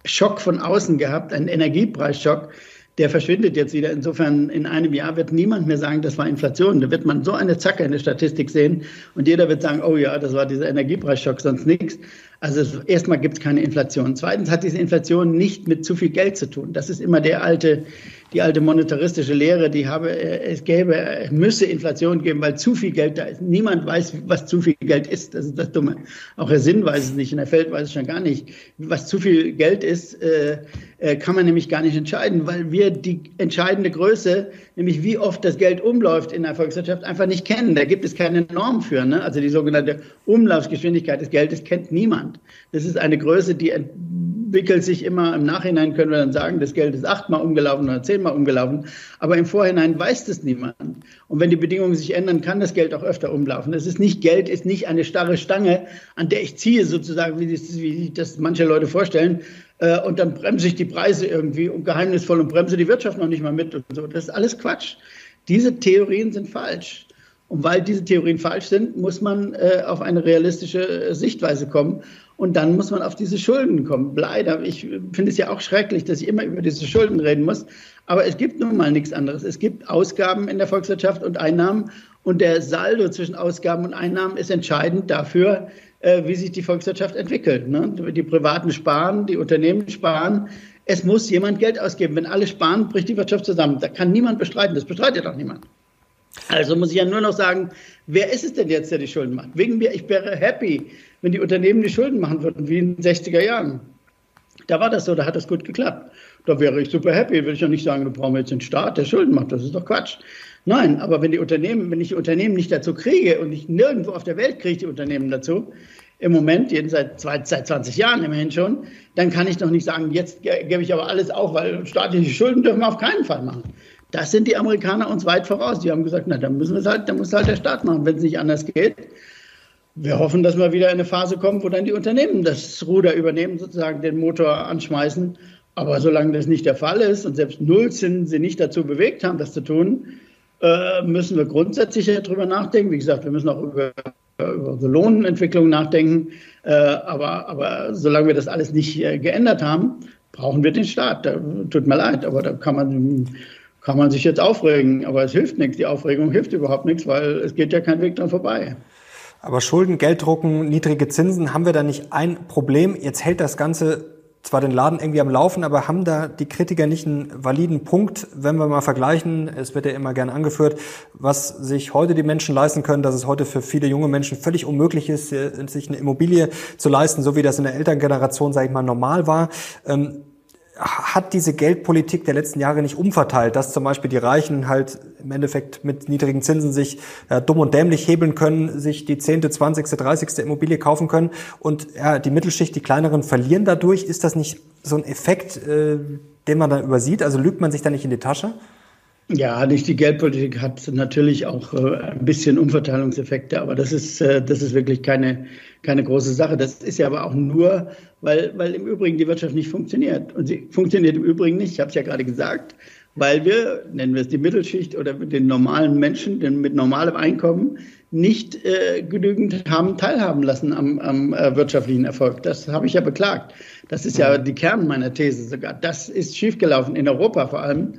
Schock von außen gehabt, einen Energiepreisschock, der verschwindet jetzt wieder. Insofern in einem Jahr wird niemand mehr sagen, das war Inflation. Da wird man so eine Zacke in der Statistik sehen und jeder wird sagen, oh ja, das war dieser Energiepreisschock, sonst nichts. Also erstmal gibt es keine Inflation. Zweitens hat diese Inflation nicht mit zu viel Geld zu tun. Das ist immer der alte, die alte monetaristische Lehre, die habe, es gäbe, es müsse Inflation geben, weil zu viel Geld da ist. Niemand weiß, was zu viel Geld ist. Das ist das Dumme. Auch Herr Sinn weiß es nicht und Herr Feld weiß es schon gar nicht. Was zu viel Geld ist, äh, kann man nämlich gar nicht entscheiden, weil wir die entscheidende Größe, nämlich wie oft das Geld umläuft in der Volkswirtschaft, einfach nicht kennen. Da gibt es keine Norm für. Ne? Also die sogenannte Umlaufsgeschwindigkeit des Geldes kennt niemand. Das ist eine Größe, die entwickelt sich immer im Nachhinein, können wir dann sagen, das Geld ist achtmal umgelaufen oder zehnmal umgelaufen. Aber im Vorhinein weiß das niemand. Und wenn die Bedingungen sich ändern, kann das Geld auch öfter umlaufen. Das ist nicht Geld, ist nicht eine starre Stange, an der ich ziehe, sozusagen, wie, das, wie das manche Leute vorstellen. Äh, und dann bremse ich die Preise irgendwie und geheimnisvoll und bremse die Wirtschaft noch nicht mal mit und so. Das ist alles Quatsch. Diese Theorien sind falsch. Und weil diese Theorien falsch sind, muss man äh, auf eine realistische äh, Sichtweise kommen. Und dann muss man auf diese Schulden kommen. Leider, ich finde es ja auch schrecklich, dass ich immer über diese Schulden reden muss. Aber es gibt nun mal nichts anderes. Es gibt Ausgaben in der Volkswirtschaft und Einnahmen. Und der Saldo zwischen Ausgaben und Einnahmen ist entscheidend dafür, äh, wie sich die Volkswirtschaft entwickelt. Ne? Die Privaten sparen, die Unternehmen sparen. Es muss jemand Geld ausgeben. Wenn alle sparen, bricht die Wirtschaft zusammen. Da kann niemand bestreiten. Das bestreitet doch niemand. Also muss ich ja nur noch sagen, wer ist es denn jetzt, der die Schulden macht? Wegen mir, ich wäre happy, wenn die Unternehmen die Schulden machen würden, wie in den 60er Jahren. Da war das so, da hat das gut geklappt. Da wäre ich super happy. Will ich ja nicht sagen, wir brauchen jetzt den Staat, der Schulden macht. Das ist doch Quatsch. Nein, aber wenn die Unternehmen, wenn ich die Unternehmen nicht dazu kriege und ich nirgendwo auf der Welt kriege die Unternehmen dazu, im Moment, jeden seit, seit 20 Jahren immerhin schon, dann kann ich doch nicht sagen, jetzt gebe ich aber alles auf, weil staatliche Schulden dürfen wir auf keinen Fall machen. Das sind die Amerikaner uns weit voraus. Die haben gesagt, na, dann müssen wir es halt, dann muss halt der Staat machen, wenn es nicht anders geht. Wir hoffen, dass wir wieder in eine Phase kommen, wo dann die Unternehmen das Ruder übernehmen, sozusagen den Motor anschmeißen. Aber solange das nicht der Fall ist und selbst Nullzinsen sie nicht dazu bewegt haben, das zu tun, äh, müssen wir grundsätzlich darüber nachdenken. Wie gesagt, wir müssen auch über, über unsere Lohnentwicklung nachdenken. Äh, aber, aber solange wir das alles nicht äh, geändert haben, brauchen wir den Staat. Da, tut mir leid, aber da kann man, kann man sich jetzt aufregen. Aber es hilft nichts. Die Aufregung hilft überhaupt nichts, weil es geht ja kein Weg dran vorbei. Aber Schulden, Gelddrucken, niedrige Zinsen, haben wir da nicht ein Problem? Jetzt hält das Ganze zwar den Laden irgendwie am Laufen, aber haben da die Kritiker nicht einen validen Punkt, wenn wir mal vergleichen, es wird ja immer gern angeführt, was sich heute die Menschen leisten können, dass es heute für viele junge Menschen völlig unmöglich ist, sich eine Immobilie zu leisten, so wie das in der Elterngeneration, sage ich mal, normal war. Ähm, hat diese Geldpolitik der letzten Jahre nicht umverteilt, dass zum Beispiel die Reichen halt im Endeffekt mit niedrigen Zinsen sich ja, dumm und dämlich hebeln können, sich die zehnte, zwanzigste, dreißigste Immobilie kaufen können und ja, die Mittelschicht, die kleineren verlieren dadurch. Ist das nicht so ein Effekt, äh, den man dann übersieht? Also lügt man sich da nicht in die Tasche? Ja, nicht die Geldpolitik hat natürlich auch äh, ein bisschen Umverteilungseffekte, aber das ist, äh, das ist wirklich keine, keine große Sache. Das ist ja aber auch nur, weil, weil im Übrigen die Wirtschaft nicht funktioniert. Und sie funktioniert im Übrigen nicht, ich habe es ja gerade gesagt, weil wir, nennen wir es die Mittelschicht oder den normalen Menschen, den mit normalem Einkommen, nicht äh, genügend haben teilhaben lassen am, am äh, wirtschaftlichen Erfolg. Das habe ich ja beklagt. Das ist ja die Kern meiner These sogar. Das ist schiefgelaufen, in Europa vor allem.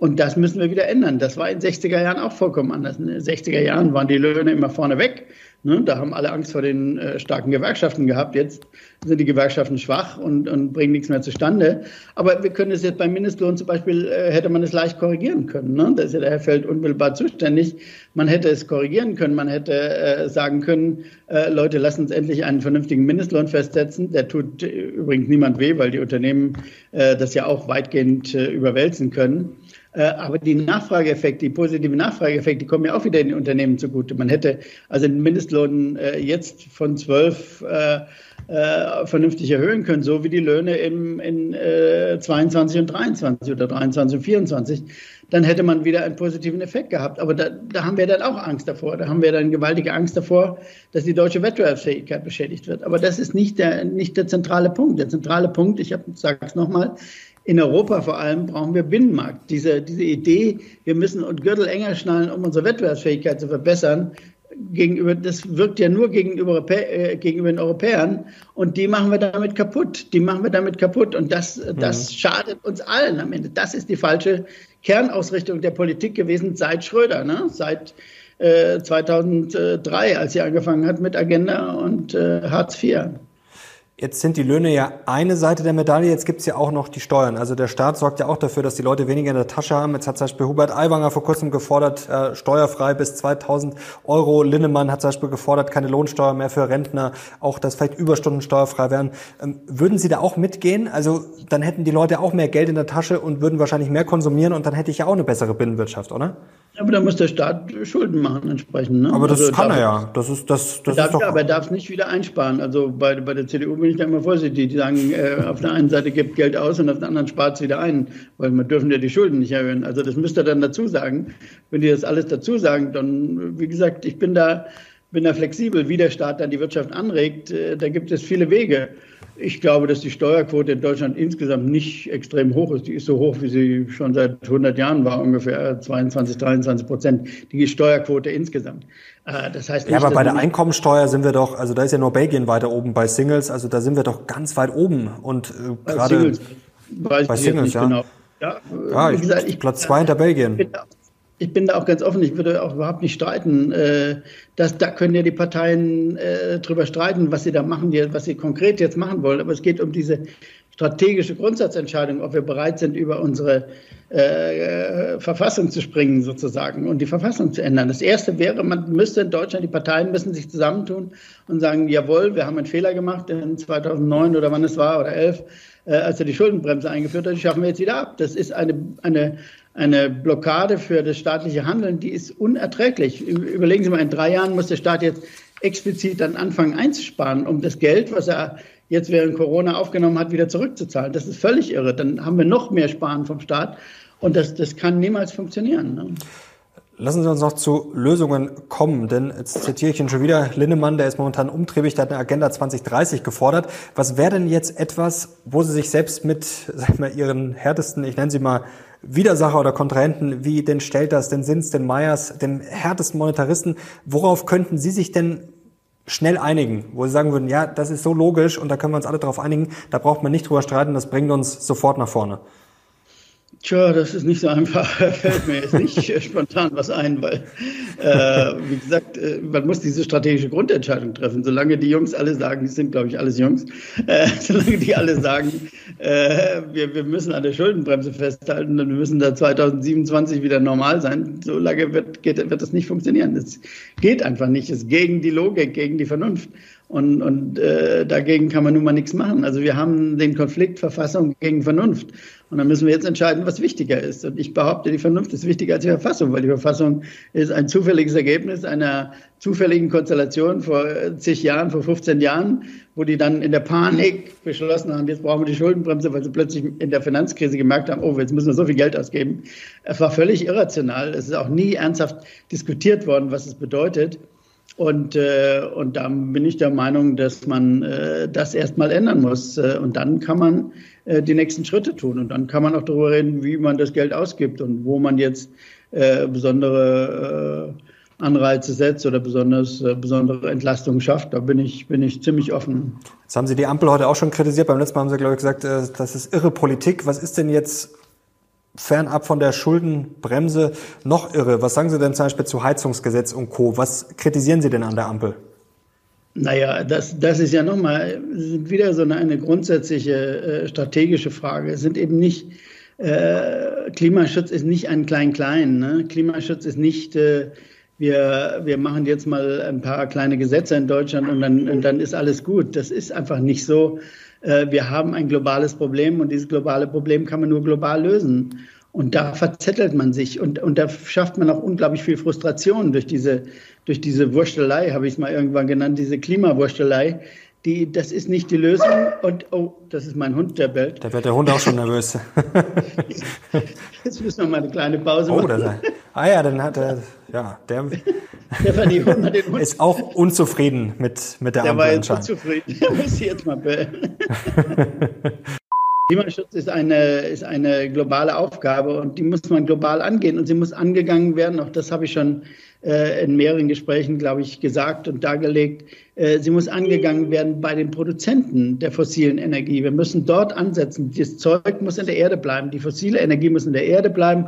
Und das müssen wir wieder ändern. Das war in den 60er Jahren auch vollkommen anders. In den 60er Jahren waren die Löhne immer vorne weg. Ne? Da haben alle Angst vor den äh, starken Gewerkschaften gehabt. Jetzt sind die Gewerkschaften schwach und, und bringen nichts mehr zustande. Aber wir können es jetzt beim Mindestlohn zum Beispiel, äh, hätte man es leicht korrigieren können. Ne? Da ist ja der Herr Feld unmittelbar zuständig. Man hätte es korrigieren können. Man hätte äh, sagen können, äh, Leute, lasst uns endlich einen vernünftigen Mindestlohn festsetzen. Der tut äh, übrigens niemand weh, weil die Unternehmen äh, das ja auch weitgehend überwälzen können. Äh, aber die Nachfrageeffekte, die positiven Nachfrageeffekte, die kommen ja auch wieder die Unternehmen zugute. Man hätte also den Mindestlohn äh, jetzt von 12 äh, vernünftig erhöhen können, so wie die Löhne im, in 22 und 23 oder 23 und 24. Dann hätte man wieder einen positiven Effekt gehabt. Aber da, da haben wir dann auch Angst davor. Da haben wir dann gewaltige Angst davor, dass die deutsche Wettbewerbsfähigkeit beschädigt wird. Aber das ist nicht der, nicht der zentrale Punkt. Der zentrale Punkt, ich sage es nochmal, in Europa vor allem brauchen wir Binnenmarkt. Diese, diese Idee, wir müssen uns Gürtel enger schnallen, um unsere Wettbewerbsfähigkeit zu verbessern, gegenüber, das wirkt ja nur gegenüber, äh, gegenüber den Europäern und die machen wir damit kaputt. Die machen wir damit kaputt und das, das mhm. schadet uns allen am Ende. Das ist die falsche Kernausrichtung der Politik gewesen seit Schröder, ne? seit äh, 2003, als sie angefangen hat mit Agenda und äh, Hartz IV. Jetzt sind die Löhne ja eine Seite der Medaille, jetzt gibt's ja auch noch die Steuern. Also der Staat sorgt ja auch dafür, dass die Leute weniger in der Tasche haben. Jetzt hat zum Beispiel Hubert Aiwanger vor kurzem gefordert, äh, steuerfrei bis 2000 Euro. Linnemann hat zum Beispiel gefordert, keine Lohnsteuer mehr für Rentner, auch dass vielleicht Überstunden steuerfrei wären. Ähm, würden Sie da auch mitgehen? Also dann hätten die Leute auch mehr Geld in der Tasche und würden wahrscheinlich mehr konsumieren und dann hätte ich ja auch eine bessere Binnenwirtschaft, oder? Aber da muss der Staat Schulden machen entsprechend. Ne? Aber das also kann er ja. Das ist, das, das darf, ist doch aber er darf es nicht wieder einsparen. Also bei, bei der CDU bin ich da immer vorsichtig. Die sagen, äh, auf der einen Seite gibt Geld aus und auf der anderen spart es wieder ein, weil wir dürfen ja die Schulden nicht erhöhen. Also das müsste er dann dazu sagen. Wenn die das alles dazu sagen, dann, wie gesagt, ich bin da, bin da flexibel, wie der Staat dann die Wirtschaft anregt. Äh, da gibt es viele Wege. Ich glaube, dass die Steuerquote in Deutschland insgesamt nicht extrem hoch ist. Die ist so hoch, wie sie schon seit 100 Jahren war, ungefähr 22, 23 Prozent. Die Steuerquote insgesamt. Äh, das heißt nicht, ja, aber bei der Einkommensteuer sind wir doch, also da ist ja nur Belgien weiter oben bei Singles, also da sind wir doch ganz weit oben und äh, gerade Singles, bei Singles, ja. Genau. Ja, ja ich, gesagt, ich, Platz zwei hinter Belgien. Bin, ich bin da auch ganz offen, ich würde auch überhaupt nicht streiten. Äh, dass, da können ja die Parteien äh, drüber streiten, was sie da machen, was sie konkret jetzt machen wollen. Aber es geht um diese strategische Grundsatzentscheidung, ob wir bereit sind, über unsere äh, Verfassung zu springen sozusagen und die Verfassung zu ändern. Das Erste wäre, man müsste in Deutschland, die Parteien müssen sich zusammentun und sagen, jawohl, wir haben einen Fehler gemacht in 2009 oder wann es war oder 11, äh, als er die Schuldenbremse eingeführt hat, die schaffen wir jetzt wieder ab. Das ist eine, eine eine Blockade für das staatliche Handeln, die ist unerträglich. Überlegen Sie mal, in drei Jahren muss der Staat jetzt explizit dann anfangen einzusparen, um das Geld, was er jetzt während Corona aufgenommen hat, wieder zurückzuzahlen. Das ist völlig irre. Dann haben wir noch mehr Sparen vom Staat. Und das, das kann niemals funktionieren. Ne? Lassen Sie uns noch zu Lösungen kommen, denn jetzt zitiere ich ihn schon wieder, Linnemann, der ist momentan umtriebig, der hat eine Agenda 2030 gefordert. Was wäre denn jetzt etwas, wo Sie sich selbst mit sag mal, Ihren härtesten, ich nenne sie mal Widersacher oder Kontrahenten wie den Stelters, den Sins, den Meyers, den härtesten Monetaristen, worauf könnten Sie sich denn schnell einigen, wo Sie sagen würden, ja, das ist so logisch und da können wir uns alle darauf einigen, da braucht man nicht drüber streiten, das bringt uns sofort nach vorne. Tja, das ist nicht so einfach. Fällt mir jetzt nicht spontan was ein, weil, äh, wie gesagt, äh, man muss diese strategische Grundentscheidung treffen. Solange die Jungs alle sagen, die sind, glaube ich, alles Jungs, äh, solange die alle sagen, äh, wir, wir müssen an der Schuldenbremse festhalten und wir müssen da 2027 wieder normal sein, solange wird, geht, wird das nicht funktionieren. Das geht einfach nicht. Das ist gegen die Logik, gegen die Vernunft. Und, und äh, dagegen kann man nun mal nichts machen. Also wir haben den Konflikt Verfassung gegen Vernunft. Und dann müssen wir jetzt entscheiden, was wichtiger ist. Und ich behaupte, die Vernunft ist wichtiger als die Verfassung, weil die Verfassung ist ein zufälliges Ergebnis einer zufälligen Konstellation vor zig Jahren, vor 15 Jahren, wo die dann in der Panik beschlossen haben, jetzt brauchen wir die Schuldenbremse, weil sie plötzlich in der Finanzkrise gemerkt haben, oh, jetzt müssen wir so viel Geld ausgeben. Es war völlig irrational. Es ist auch nie ernsthaft diskutiert worden, was es bedeutet. Und, äh, und da bin ich der Meinung, dass man äh, das erstmal ändern muss. Äh, und dann kann man äh, die nächsten Schritte tun. Und dann kann man auch darüber reden, wie man das Geld ausgibt und wo man jetzt äh, besondere äh, Anreize setzt oder besonders, äh, besondere Entlastungen schafft. Da bin ich, bin ich ziemlich offen. Jetzt haben Sie die Ampel heute auch schon kritisiert. Beim letzten Mal haben Sie, glaube ich, gesagt, äh, das ist irre Politik. Was ist denn jetzt fernab von der Schuldenbremse noch irre? Was sagen Sie denn zum Beispiel zu Heizungsgesetz und Co.? Was kritisieren Sie denn an der Ampel? Naja, das, das ist ja nochmal wieder so eine, eine grundsätzliche äh, strategische Frage. Es sind eben nicht, äh, Klimaschutz ist nicht ein Klein-Klein. Ne? Klimaschutz ist nicht, äh, wir, wir machen jetzt mal ein paar kleine Gesetze in Deutschland und dann, und dann ist alles gut. Das ist einfach nicht so. Äh, wir haben ein globales Problem und dieses globale Problem kann man nur global lösen. Und da verzettelt man sich und, und da schafft man auch unglaublich viel Frustration durch diese, durch diese Wurstelei, habe ich es mal irgendwann genannt, diese Klimawurstelei. Die, das ist nicht die Lösung. Und oh, das ist mein Hund, der bellt. Da wird der Hund auch schon nervös. Jetzt müssen wir mal eine kleine Pause machen. Oh, das, ah ja, dann hat er, ja, der, Stefanie, mal den Hund. ist auch unzufrieden mit, mit der, der Ampel Der war jetzt unzufrieden. Der muss jetzt mal bellen. Klimaschutz ist eine, ist eine globale Aufgabe und die muss man global angehen und sie muss angegangen werden. Auch das habe ich schon in mehreren Gesprächen, glaube ich, gesagt und dargelegt. Äh, sie muss angegangen werden bei den Produzenten der fossilen Energie. Wir müssen dort ansetzen. Das Zeug muss in der Erde bleiben. Die fossile Energie muss in der Erde bleiben.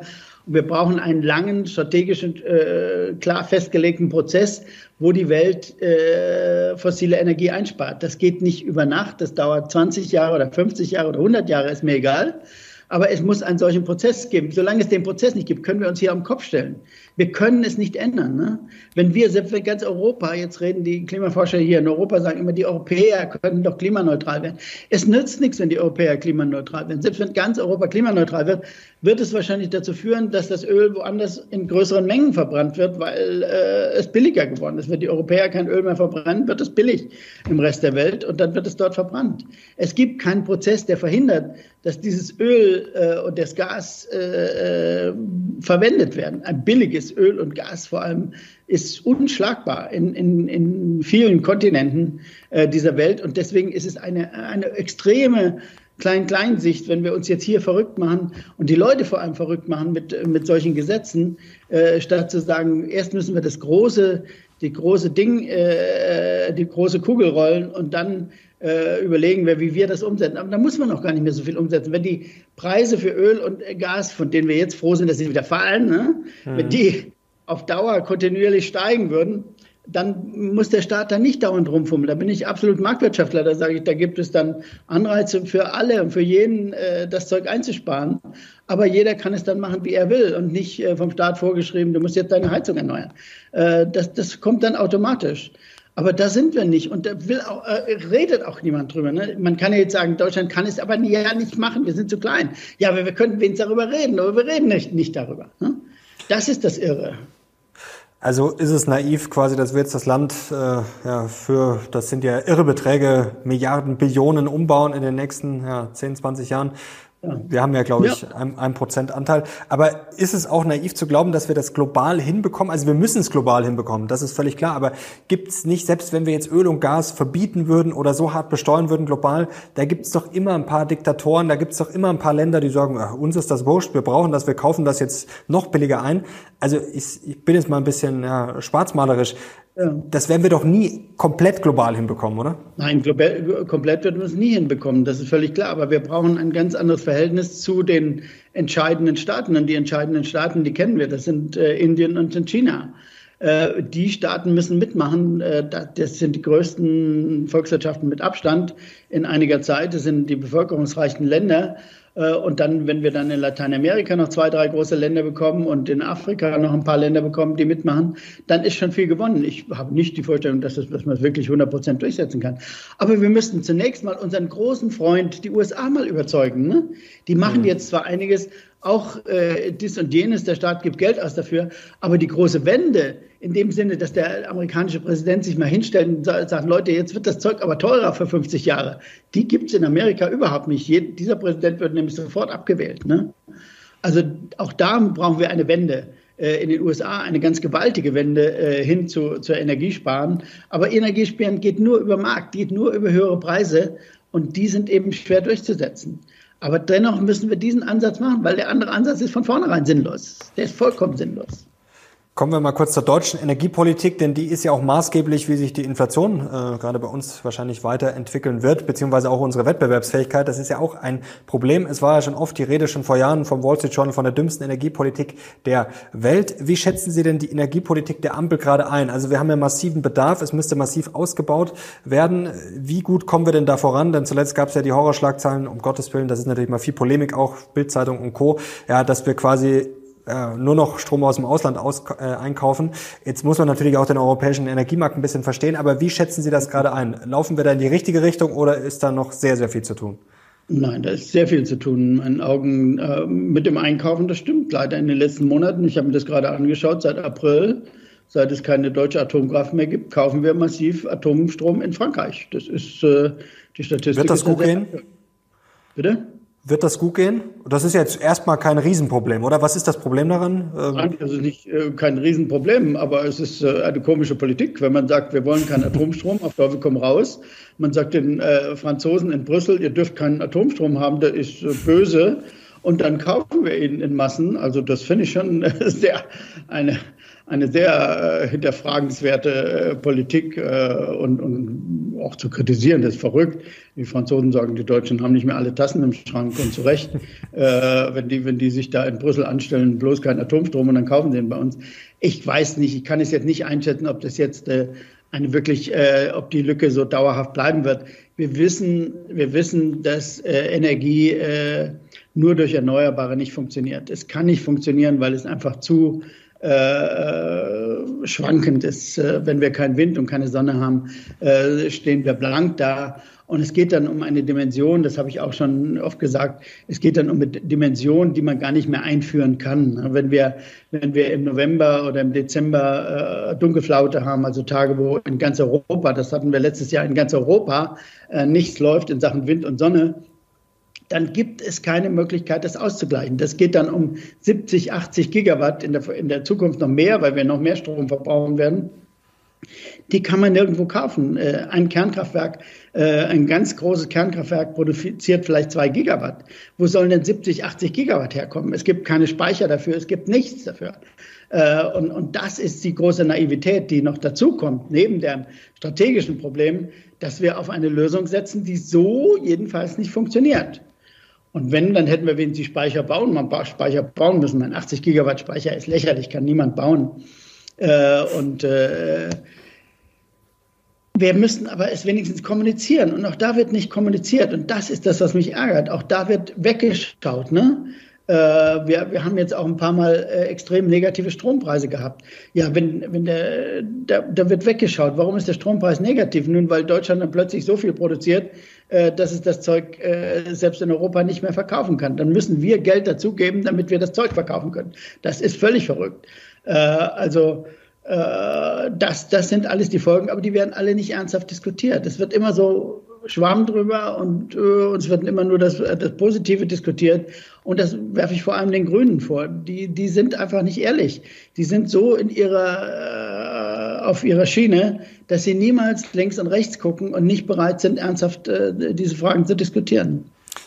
Und wir brauchen einen langen, strategischen, äh, klar festgelegten Prozess, wo die Welt äh, fossile Energie einspart. Das geht nicht über Nacht, das dauert 20 Jahre oder 50 Jahre oder 100 Jahre, ist mir egal. Aber es muss einen solchen Prozess geben. Solange es den Prozess nicht gibt, können wir uns hier am Kopf stellen. Wir können es nicht ändern. Ne? Wenn wir, selbst wenn ganz Europa, jetzt reden die Klimaforscher hier in Europa, sagen immer, die Europäer könnten doch klimaneutral werden. Es nützt nichts, wenn die Europäer klimaneutral werden. Selbst wenn ganz Europa klimaneutral wird, wird es wahrscheinlich dazu führen, dass das Öl woanders in größeren Mengen verbrannt wird, weil äh, es billiger geworden ist. Wenn die Europäer kein Öl mehr verbrennen, wird es billig im Rest der Welt und dann wird es dort verbrannt. Es gibt keinen Prozess, der verhindert, dass dieses Öl äh, und das Gas äh, äh verwendet werden. Ein billiges Öl und Gas vor allem ist unschlagbar in, in, in vielen Kontinenten äh, dieser Welt. Und deswegen ist es eine, eine extreme Klein-Klein-Sicht, wenn wir uns jetzt hier verrückt machen und die Leute vor allem verrückt machen mit, mit solchen Gesetzen, äh, statt zu sagen, erst müssen wir das große, die große Ding, äh, die große Kugel rollen und dann äh, überlegen wir, wie wir das umsetzen. Aber da muss man auch gar nicht mehr so viel umsetzen. Wenn die Preise für Öl und Gas, von denen wir jetzt froh sind, dass sie wieder fallen, ne? Mhm. wenn die auf Dauer kontinuierlich steigen würden, dann muss der Staat da nicht dauernd rumfummeln. Da bin ich absolut Marktwirtschaftler. Da sage ich, da gibt es dann Anreize für alle und für jeden, äh, das Zeug einzusparen. Aber jeder kann es dann machen, wie er will und nicht äh, vom Staat vorgeschrieben, du musst jetzt deine Heizung erneuern. Äh, das, das kommt dann automatisch. Aber da sind wir nicht und da auch, redet auch niemand drüber. Ne? Man kann ja jetzt sagen, Deutschland kann es aber ja nicht machen, wir sind zu klein. Ja, aber wir könnten wenigstens darüber reden, aber wir reden nicht, nicht darüber. Ne? Das ist das Irre. Also ist es naiv quasi, dass wir jetzt das Land äh, ja, für, das sind ja irre Beträge, Milliarden, Billionen umbauen in den nächsten ja, 10, 20 Jahren. Wir haben ja, glaube ich, ja. einen Prozent Anteil. Aber ist es auch naiv zu glauben, dass wir das global hinbekommen? Also wir müssen es global hinbekommen, das ist völlig klar. Aber gibt es nicht, selbst wenn wir jetzt Öl und Gas verbieten würden oder so hart besteuern würden global, da gibt es doch immer ein paar Diktatoren, da gibt es doch immer ein paar Länder, die sagen, uns ist das wurscht, wir brauchen das, wir kaufen das jetzt noch billiger ein. Also ich, ich bin jetzt mal ein bisschen ja, schwarzmalerisch. Das werden wir doch nie komplett global hinbekommen, oder? Nein, komplett werden wir es nie hinbekommen, das ist völlig klar. Aber wir brauchen ein ganz anderes Verhältnis zu den entscheidenden Staaten. Und die entscheidenden Staaten, die kennen wir, das sind äh, Indien und China. Äh, die Staaten müssen mitmachen. Äh, das sind die größten Volkswirtschaften mit Abstand in einiger Zeit. Das sind die bevölkerungsreichsten Länder. Äh, und dann, wenn wir dann in Lateinamerika noch zwei, drei große Länder bekommen und in Afrika noch ein paar Länder bekommen, die mitmachen, dann ist schon viel gewonnen. Ich habe nicht die Vorstellung, dass, das, dass man es wirklich 100 Prozent durchsetzen kann. Aber wir müssten zunächst mal unseren großen Freund, die USA, mal überzeugen. Ne? Die machen mhm. jetzt zwar einiges, auch äh, dies und jenes, der Staat gibt Geld aus dafür, aber die große Wende, in dem Sinne, dass der amerikanische Präsident sich mal hinstellt und sagt, Leute, jetzt wird das Zeug aber teurer für 50 Jahre. Die gibt es in Amerika überhaupt nicht. Jed dieser Präsident wird nämlich sofort abgewählt. Ne? Also auch da brauchen wir eine Wende äh, in den USA eine ganz gewaltige Wende äh, hin zu, zur Energiesparen. Aber Energiesparen geht nur über Markt, geht nur über höhere Preise und die sind eben schwer durchzusetzen. Aber dennoch müssen wir diesen Ansatz machen, weil der andere Ansatz ist von vornherein sinnlos. Der ist vollkommen sinnlos. Kommen wir mal kurz zur deutschen Energiepolitik, denn die ist ja auch maßgeblich, wie sich die Inflation äh, gerade bei uns wahrscheinlich weiterentwickeln wird, beziehungsweise auch unsere Wettbewerbsfähigkeit. Das ist ja auch ein Problem. Es war ja schon oft die Rede schon vor Jahren vom Wall Street Journal von der dümmsten Energiepolitik der Welt. Wie schätzen Sie denn die Energiepolitik der Ampel gerade ein? Also wir haben ja massiven Bedarf, es müsste massiv ausgebaut werden. Wie gut kommen wir denn da voran? Denn zuletzt gab es ja die Horrorschlagzeilen, um Gottes Willen, das ist natürlich mal viel Polemik auch, Bildzeitung und Co., ja, dass wir quasi äh, nur noch Strom aus dem Ausland aus, äh, einkaufen. Jetzt muss man natürlich auch den europäischen Energiemarkt ein bisschen verstehen, aber wie schätzen Sie das gerade ein? Laufen wir da in die richtige Richtung oder ist da noch sehr, sehr viel zu tun? Nein, da ist sehr viel zu tun. In meinen Augen äh, mit dem Einkaufen, das stimmt leider in den letzten Monaten. Ich habe mir das gerade angeschaut, seit April, seit es keine deutsche Atomkraft mehr gibt, kaufen wir massiv Atomstrom in Frankreich. Das ist äh, die Statistik. Wird das gut gehen? Bitte? Wird das gut gehen? Das ist jetzt erstmal kein Riesenproblem, oder? Was ist das Problem daran? Ähm, Nein, also nicht äh, kein Riesenproblem, aber es ist äh, eine komische Politik, wenn man sagt, wir wollen keinen Atomstrom, auf Teufel komm raus. Man sagt den äh, Franzosen in Brüssel, ihr dürft keinen Atomstrom haben, der ist äh, böse. Und dann kaufen wir ihn in Massen. Also das finde ich schon sehr eine eine sehr äh, hinterfragenswerte äh, Politik äh, und, und auch zu kritisieren, das ist verrückt. Die Franzosen sagen, die Deutschen haben nicht mehr alle Tassen im Schrank und zu Recht, äh, wenn, die, wenn die sich da in Brüssel anstellen, bloß kein Atomstrom und dann kaufen sie ihn bei uns. Ich weiß nicht, ich kann es jetzt nicht einschätzen, ob das jetzt äh, eine wirklich, äh, ob die Lücke so dauerhaft bleiben wird. Wir wissen, wir wissen, dass äh, Energie äh, nur durch Erneuerbare nicht funktioniert. Es kann nicht funktionieren, weil es einfach zu äh, schwankend ist. Äh, wenn wir keinen Wind und keine Sonne haben, äh, stehen wir blank da. Und es geht dann um eine Dimension, das habe ich auch schon oft gesagt, es geht dann um eine Dimension, die man gar nicht mehr einführen kann. Wenn wir, wenn wir im November oder im Dezember äh, Dunkelflaute haben, also Tage, wo in ganz Europa, das hatten wir letztes Jahr in ganz Europa, äh, nichts läuft in Sachen Wind und Sonne, dann gibt es keine Möglichkeit, das auszugleichen. Das geht dann um 70, 80 Gigawatt, in der, in der Zukunft noch mehr, weil wir noch mehr Strom verbrauchen werden. Die kann man nirgendwo kaufen. Äh, ein Kernkraftwerk, äh, ein ganz großes Kernkraftwerk produziert vielleicht zwei Gigawatt. Wo sollen denn 70, 80 Gigawatt herkommen? Es gibt keine Speicher dafür, es gibt nichts dafür. Äh, und, und das ist die große Naivität, die noch dazukommt, neben dem strategischen Problem, dass wir auf eine Lösung setzen, die so jedenfalls nicht funktioniert. Und wenn, dann hätten wir wenigstens Speicher bauen, man Speicher bauen müssen. Ein 80 Gigawatt Speicher ist lächerlich, kann niemand bauen. Äh, und äh, wir müssen aber es wenigstens kommunizieren. Und auch da wird nicht kommuniziert. Und das ist das, was mich ärgert. Auch da wird weggeschaut. Ne? Äh, wir, wir haben jetzt auch ein paar Mal äh, extrem negative Strompreise gehabt. Ja, wenn, wenn der, da, da wird weggeschaut. Warum ist der Strompreis negativ? Nun, weil Deutschland dann plötzlich so viel produziert, dass es das Zeug äh, selbst in Europa nicht mehr verkaufen kann. Dann müssen wir Geld dazugeben, damit wir das Zeug verkaufen können. Das ist völlig verrückt. Äh, also das, das sind alles die Folgen, aber die werden alle nicht ernsthaft diskutiert. Es wird immer so Schwamm drüber und äh, uns wird immer nur das, das Positive diskutiert. Und das werfe ich vor allem den Grünen vor. Die, die sind einfach nicht ehrlich. Die sind so in ihrer, äh, auf ihrer Schiene, dass sie niemals links und rechts gucken und nicht bereit sind, ernsthaft äh, diese Fragen zu diskutieren.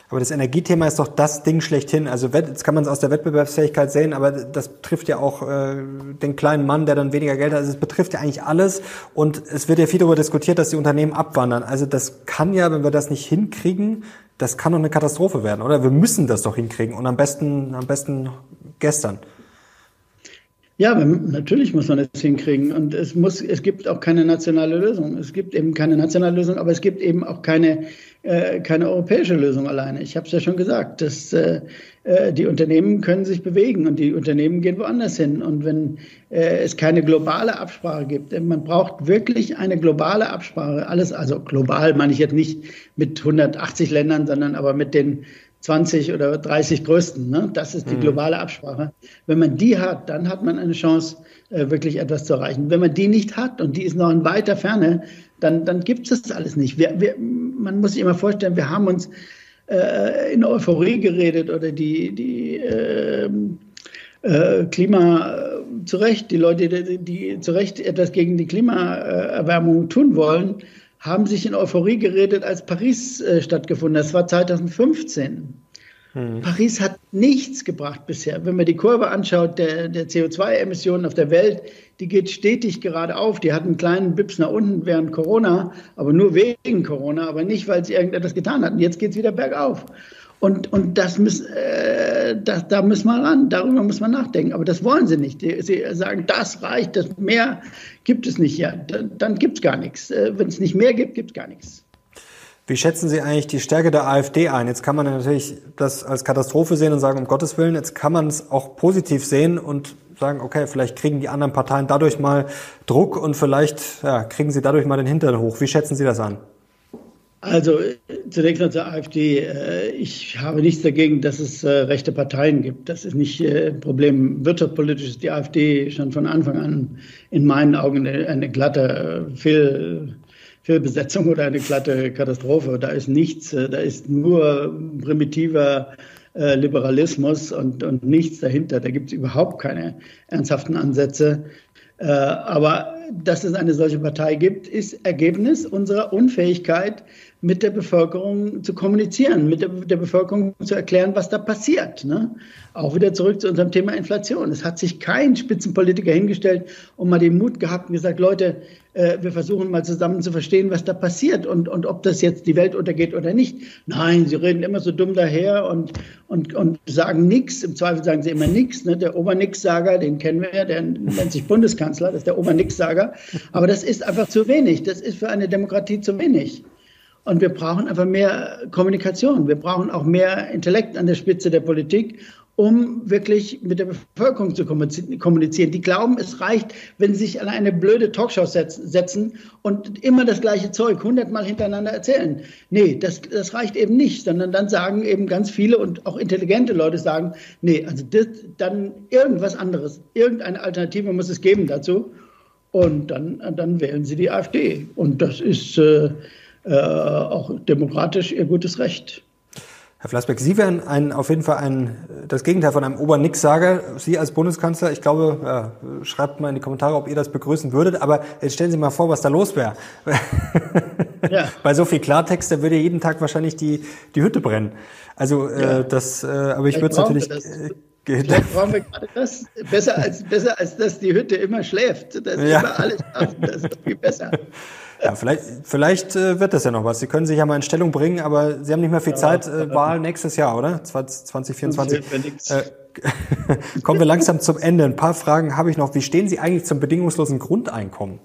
Aber das Energiethema ist doch das Ding schlechthin. Also jetzt kann man es aus der Wettbewerbsfähigkeit sehen, aber das betrifft ja auch äh, den kleinen Mann, der dann weniger Geld hat. Also es betrifft ja eigentlich alles. Und es wird ja viel darüber diskutiert, dass die Unternehmen abwandern. Also das kann ja, wenn wir das nicht hinkriegen, das kann doch eine Katastrophe werden, oder? Wir müssen das doch hinkriegen und am besten, am besten gestern. Ja, natürlich muss man das hinkriegen. Und es muss, es gibt auch keine nationale Lösung. Es gibt eben keine nationale Lösung, aber es gibt eben auch keine, äh, keine europäische Lösung alleine. Ich habe es ja schon gesagt, dass äh, äh, die Unternehmen können sich bewegen und die Unternehmen gehen woanders hin. Und wenn äh, es keine globale Absprache gibt, man braucht wirklich eine globale Absprache. Alles, also global meine ich jetzt nicht mit 180 Ländern, sondern aber mit den 20 oder 30 größten. Ne? Das ist die mhm. globale Absprache. Wenn man die hat, dann hat man eine Chance, äh, wirklich etwas zu erreichen. Wenn man die nicht hat und die ist noch in weiter Ferne, dann, dann gibt es das alles nicht. Wir, wir, man muss sich immer vorstellen, wir haben uns äh, in Euphorie geredet oder die, die äh, äh, Klima äh, zu Recht, die Leute, die, die zu Recht etwas gegen die Klimaerwärmung tun wollen, haben sich in Euphorie geredet, als Paris äh, stattgefunden hat. Das war 2015. Hm. Paris hat nichts gebracht bisher. Wenn man die Kurve anschaut, der, der CO2-Emissionen auf der Welt, die geht stetig gerade auf. Die hat einen kleinen Bips nach unten während Corona, aber nur wegen Corona, aber nicht, weil sie irgendetwas getan hatten. Jetzt geht es wieder bergauf. Und, und das müssen, äh, das, da müssen wir ran, darüber muss man nachdenken. Aber das wollen sie nicht. Sie sagen, das reicht, das mehr gibt es nicht. Ja, dann, dann gibt es gar nichts. Äh, Wenn es nicht mehr gibt, gibt es gar nichts. Wie schätzen Sie eigentlich die Stärke der AfD ein? Jetzt kann man natürlich das als Katastrophe sehen und sagen, um Gottes Willen, jetzt kann man es auch positiv sehen und sagen, okay, vielleicht kriegen die anderen Parteien dadurch mal Druck und vielleicht ja, kriegen sie dadurch mal den Hintern hoch. Wie schätzen Sie das an? Also zunächst mal zur AfD. Äh, ich habe nichts dagegen, dass es äh, rechte Parteien gibt. Das ist nicht äh, ein Problem. Wirtschaftspolitisch ist die AfD schon von Anfang an in meinen Augen eine, eine glatte Fehl, Fehlbesetzung oder eine glatte Katastrophe. Da ist nichts, da ist nur primitiver Liberalismus und, und nichts dahinter. Da gibt es überhaupt keine ernsthaften Ansätze. Aber dass es eine solche Partei gibt, ist Ergebnis unserer Unfähigkeit, mit der Bevölkerung zu kommunizieren, mit der, der Bevölkerung zu erklären, was da passiert. Ne? Auch wieder zurück zu unserem Thema Inflation. Es hat sich kein Spitzenpolitiker hingestellt und mal den Mut gehabt und gesagt, Leute, äh, wir versuchen mal zusammen zu verstehen, was da passiert und, und ob das jetzt die Welt untergeht oder nicht. Nein, sie reden immer so dumm daher und, und, und sagen nichts. Im Zweifel sagen sie immer nichts. Ne? Der Obernix-Sager, den kennen wir ja, der nennt sich Bundeskanzler, das ist der Obernix-Sager. Aber das ist einfach zu wenig. Das ist für eine Demokratie zu wenig. Und wir brauchen einfach mehr Kommunikation. Wir brauchen auch mehr Intellekt an der Spitze der Politik, um wirklich mit der Bevölkerung zu kommunizieren. Die glauben, es reicht, wenn sie sich an eine blöde Talkshow setzen und immer das gleiche Zeug hundertmal hintereinander erzählen. Nee, das, das reicht eben nicht, sondern dann sagen eben ganz viele und auch intelligente Leute sagen, nee, also das, dann irgendwas anderes, irgendeine Alternative muss es geben dazu. Und dann, dann wählen sie die AfD. Und das ist äh, äh, auch demokratisch ihr gutes Recht. Herr Flassbeck, Sie wären ein, auf jeden Fall ein, das Gegenteil von einem Obernix-Sager. Sie als Bundeskanzler, ich glaube, ja, schreibt mal in die Kommentare, ob ihr das begrüßen würdet. Aber jetzt stellen Sie mal vor, was da los wäre. Ja. Bei so viel Klartext, da würde jeden Tag wahrscheinlich die, die Hütte brennen. Also äh, ja. das, äh, aber ich würde es natürlich. Äh, Vielleicht brauchen wir gerade das. Besser als, besser als dass die Hütte immer schläft. Das ja. immer alles schlafen. Das ist viel besser. Ja, vielleicht, vielleicht äh, wird das ja noch was. Sie können sich ja mal in Stellung bringen, aber Sie haben nicht mehr viel ja, Zeit. Äh, Wahl nächstes Jahr, oder? 2024. Äh, kommen wir langsam zum Ende. Ein paar Fragen habe ich noch. Wie stehen Sie eigentlich zum bedingungslosen Grundeinkommen?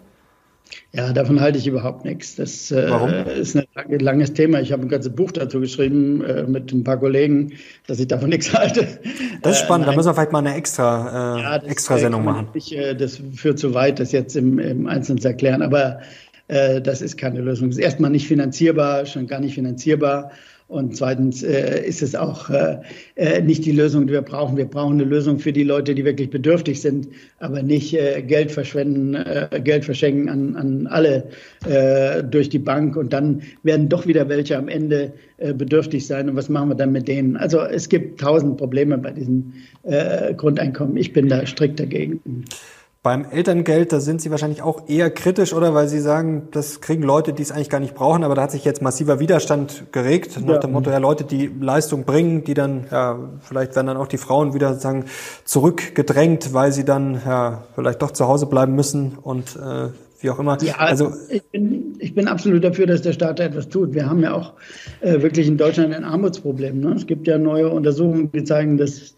Ja, davon halte ich überhaupt nichts. Das äh, ist ein langes Thema. Ich habe ein ganzes Buch dazu geschrieben äh, mit ein paar Kollegen, dass ich davon nichts halte. Das ist spannend. Äh, da müssen wir vielleicht mal eine extra, äh, ja, extra Sendung machen. Nicht, äh, das führt zu weit, das jetzt im, im Einzelnen zu erklären. Aber äh, das ist keine Lösung. Das ist erstmal nicht finanzierbar, schon gar nicht finanzierbar. Und zweitens äh, ist es auch äh, äh, nicht die Lösung, die wir brauchen. Wir brauchen eine Lösung für die Leute, die wirklich bedürftig sind, aber nicht äh, Geld verschwenden, äh, Geld verschenken an, an alle äh, durch die Bank. Und dann werden doch wieder welche am Ende äh, bedürftig sein. Und was machen wir dann mit denen? Also es gibt tausend Probleme bei diesem äh, Grundeinkommen. Ich bin da strikt dagegen. Beim Elterngeld, da sind Sie wahrscheinlich auch eher kritisch, oder? Weil Sie sagen, das kriegen Leute, die es eigentlich gar nicht brauchen, aber da hat sich jetzt massiver Widerstand geregt, nach dem Motto, ja, Leute, die Leistung bringen, die dann, ja, vielleicht werden dann auch die Frauen wieder sagen, zurückgedrängt, weil sie dann, ja, vielleicht doch zu Hause bleiben müssen und äh, wie auch immer. Ja, also ich bin, ich bin absolut dafür, dass der Staat da etwas tut. Wir haben ja auch äh, wirklich in Deutschland ein Armutsproblem. Ne? Es gibt ja neue Untersuchungen, die zeigen, dass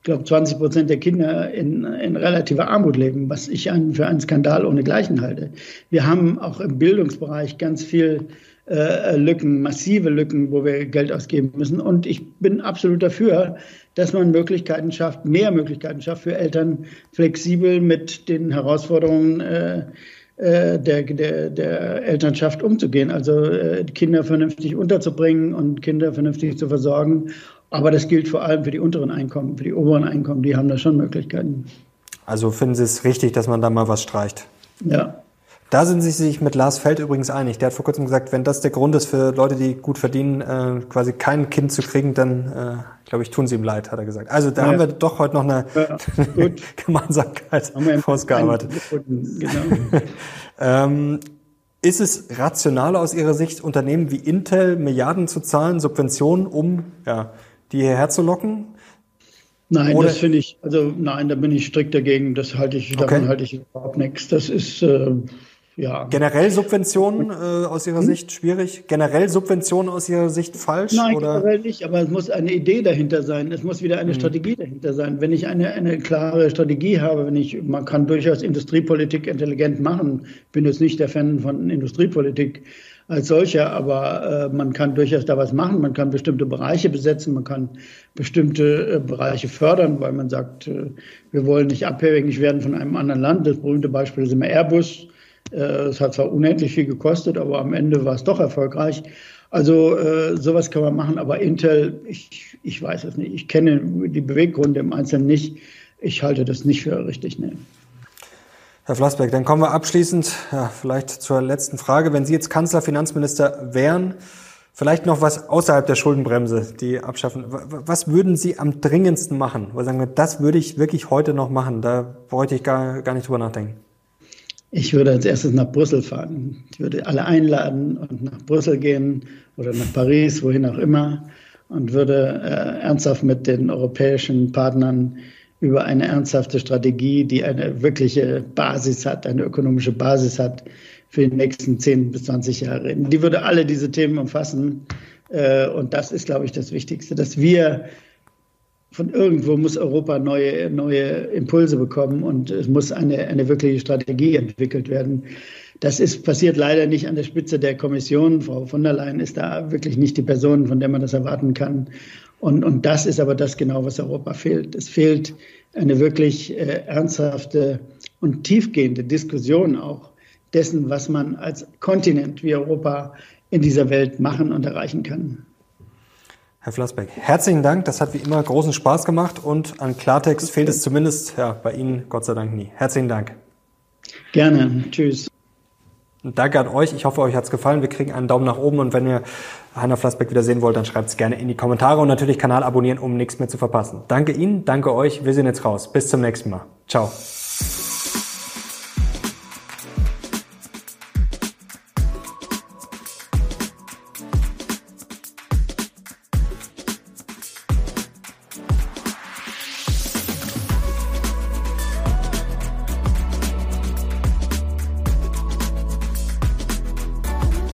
ich glaube, 20 Prozent der Kinder in, in relativer Armut leben, was ich einen, für einen Skandal ohnegleichen halte. Wir haben auch im Bildungsbereich ganz viel äh, Lücken, massive Lücken, wo wir Geld ausgeben müssen. Und ich bin absolut dafür, dass man Möglichkeiten schafft, mehr Möglichkeiten schafft für Eltern, flexibel mit den Herausforderungen äh, äh der, der, der Elternschaft umzugehen. Also äh, Kinder vernünftig unterzubringen und Kinder vernünftig zu versorgen aber das gilt vor allem für die unteren Einkommen, für die oberen Einkommen, die haben da schon Möglichkeiten. Also finden Sie es richtig, dass man da mal was streicht? Ja. Da sind Sie sich mit Lars Feld übrigens einig. Der hat vor kurzem gesagt, wenn das der Grund ist für Leute, die gut verdienen, äh, quasi kein Kind zu kriegen, dann äh, glaube ich, tun sie ihm leid, hat er gesagt. Also da ja. haben wir doch heute noch eine ja, Gemeinsamkeit ausgearbeitet. Genau. ähm, ist es rational aus Ihrer Sicht, Unternehmen wie Intel Milliarden zu zahlen, Subventionen, um ja, die hierher zu locken? Nein, Oder? das finde ich, also nein, da bin ich strikt dagegen. Das halte ich, okay. davon halte ich überhaupt nichts. Das ist, äh, ja. Generell Subventionen äh, aus Ihrer hm? Sicht schwierig? Generell Subventionen aus Ihrer Sicht falsch? Nein, oder? generell nicht, aber es muss eine Idee dahinter sein. Es muss wieder eine hm. Strategie dahinter sein. Wenn ich eine, eine klare Strategie habe, wenn ich, man kann durchaus Industriepolitik intelligent machen. Ich bin jetzt nicht der Fan von Industriepolitik als solcher, aber äh, man kann durchaus da was machen. Man kann bestimmte Bereiche besetzen, man kann bestimmte äh, Bereiche fördern, weil man sagt, äh, wir wollen nicht abhängig werden von einem anderen Land. Das berühmte Beispiel ist immer Airbus. Äh, es hat zwar unendlich viel gekostet, aber am Ende war es doch erfolgreich. Also äh, sowas kann man machen, aber Intel, ich, ich weiß es nicht. Ich kenne die Beweggründe im Einzelnen nicht. Ich halte das nicht für richtig. Ne. Herr Flassbeck, dann kommen wir abschließend ja, vielleicht zur letzten Frage. Wenn Sie jetzt Kanzler, Finanzminister wären, vielleicht noch was außerhalb der Schuldenbremse, die abschaffen. Was würden Sie am dringendsten machen? Wo sagen wir, das würde ich wirklich heute noch machen. Da bräuchte ich gar, gar nicht drüber nachdenken. Ich würde als erstes nach Brüssel fahren. Ich würde alle einladen und nach Brüssel gehen oder nach Paris, wohin auch immer, und würde äh, ernsthaft mit den europäischen Partnern über eine ernsthafte Strategie, die eine wirkliche Basis hat, eine ökonomische Basis hat für die nächsten 10 bis 20 Jahre. Die würde alle diese Themen umfassen. Äh, und das ist, glaube ich, das Wichtigste, dass wir von irgendwo muss Europa neue, neue Impulse bekommen und es muss eine, eine wirkliche Strategie entwickelt werden. Das ist passiert leider nicht an der Spitze der Kommission. Frau von der Leyen ist da wirklich nicht die Person, von der man das erwarten kann. Und, und das ist aber das genau, was Europa fehlt. Es fehlt eine wirklich äh, ernsthafte und tiefgehende Diskussion auch dessen, was man als Kontinent wie Europa in dieser Welt machen und erreichen kann. Herr Flassbeck, herzlichen Dank. Das hat wie immer großen Spaß gemacht und an Klartext fehlt es zumindest ja, bei Ihnen Gott sei Dank nie. Herzlichen Dank. Gerne. Tschüss. Danke an euch. Ich hoffe, euch hat's gefallen. Wir kriegen einen Daumen nach oben und wenn ihr Hanna Flassbeck wieder sehen wollt, dann schreibt es gerne in die Kommentare und natürlich Kanal abonnieren, um nichts mehr zu verpassen. Danke Ihnen, danke euch. Wir sind jetzt raus. Bis zum nächsten Mal. Ciao.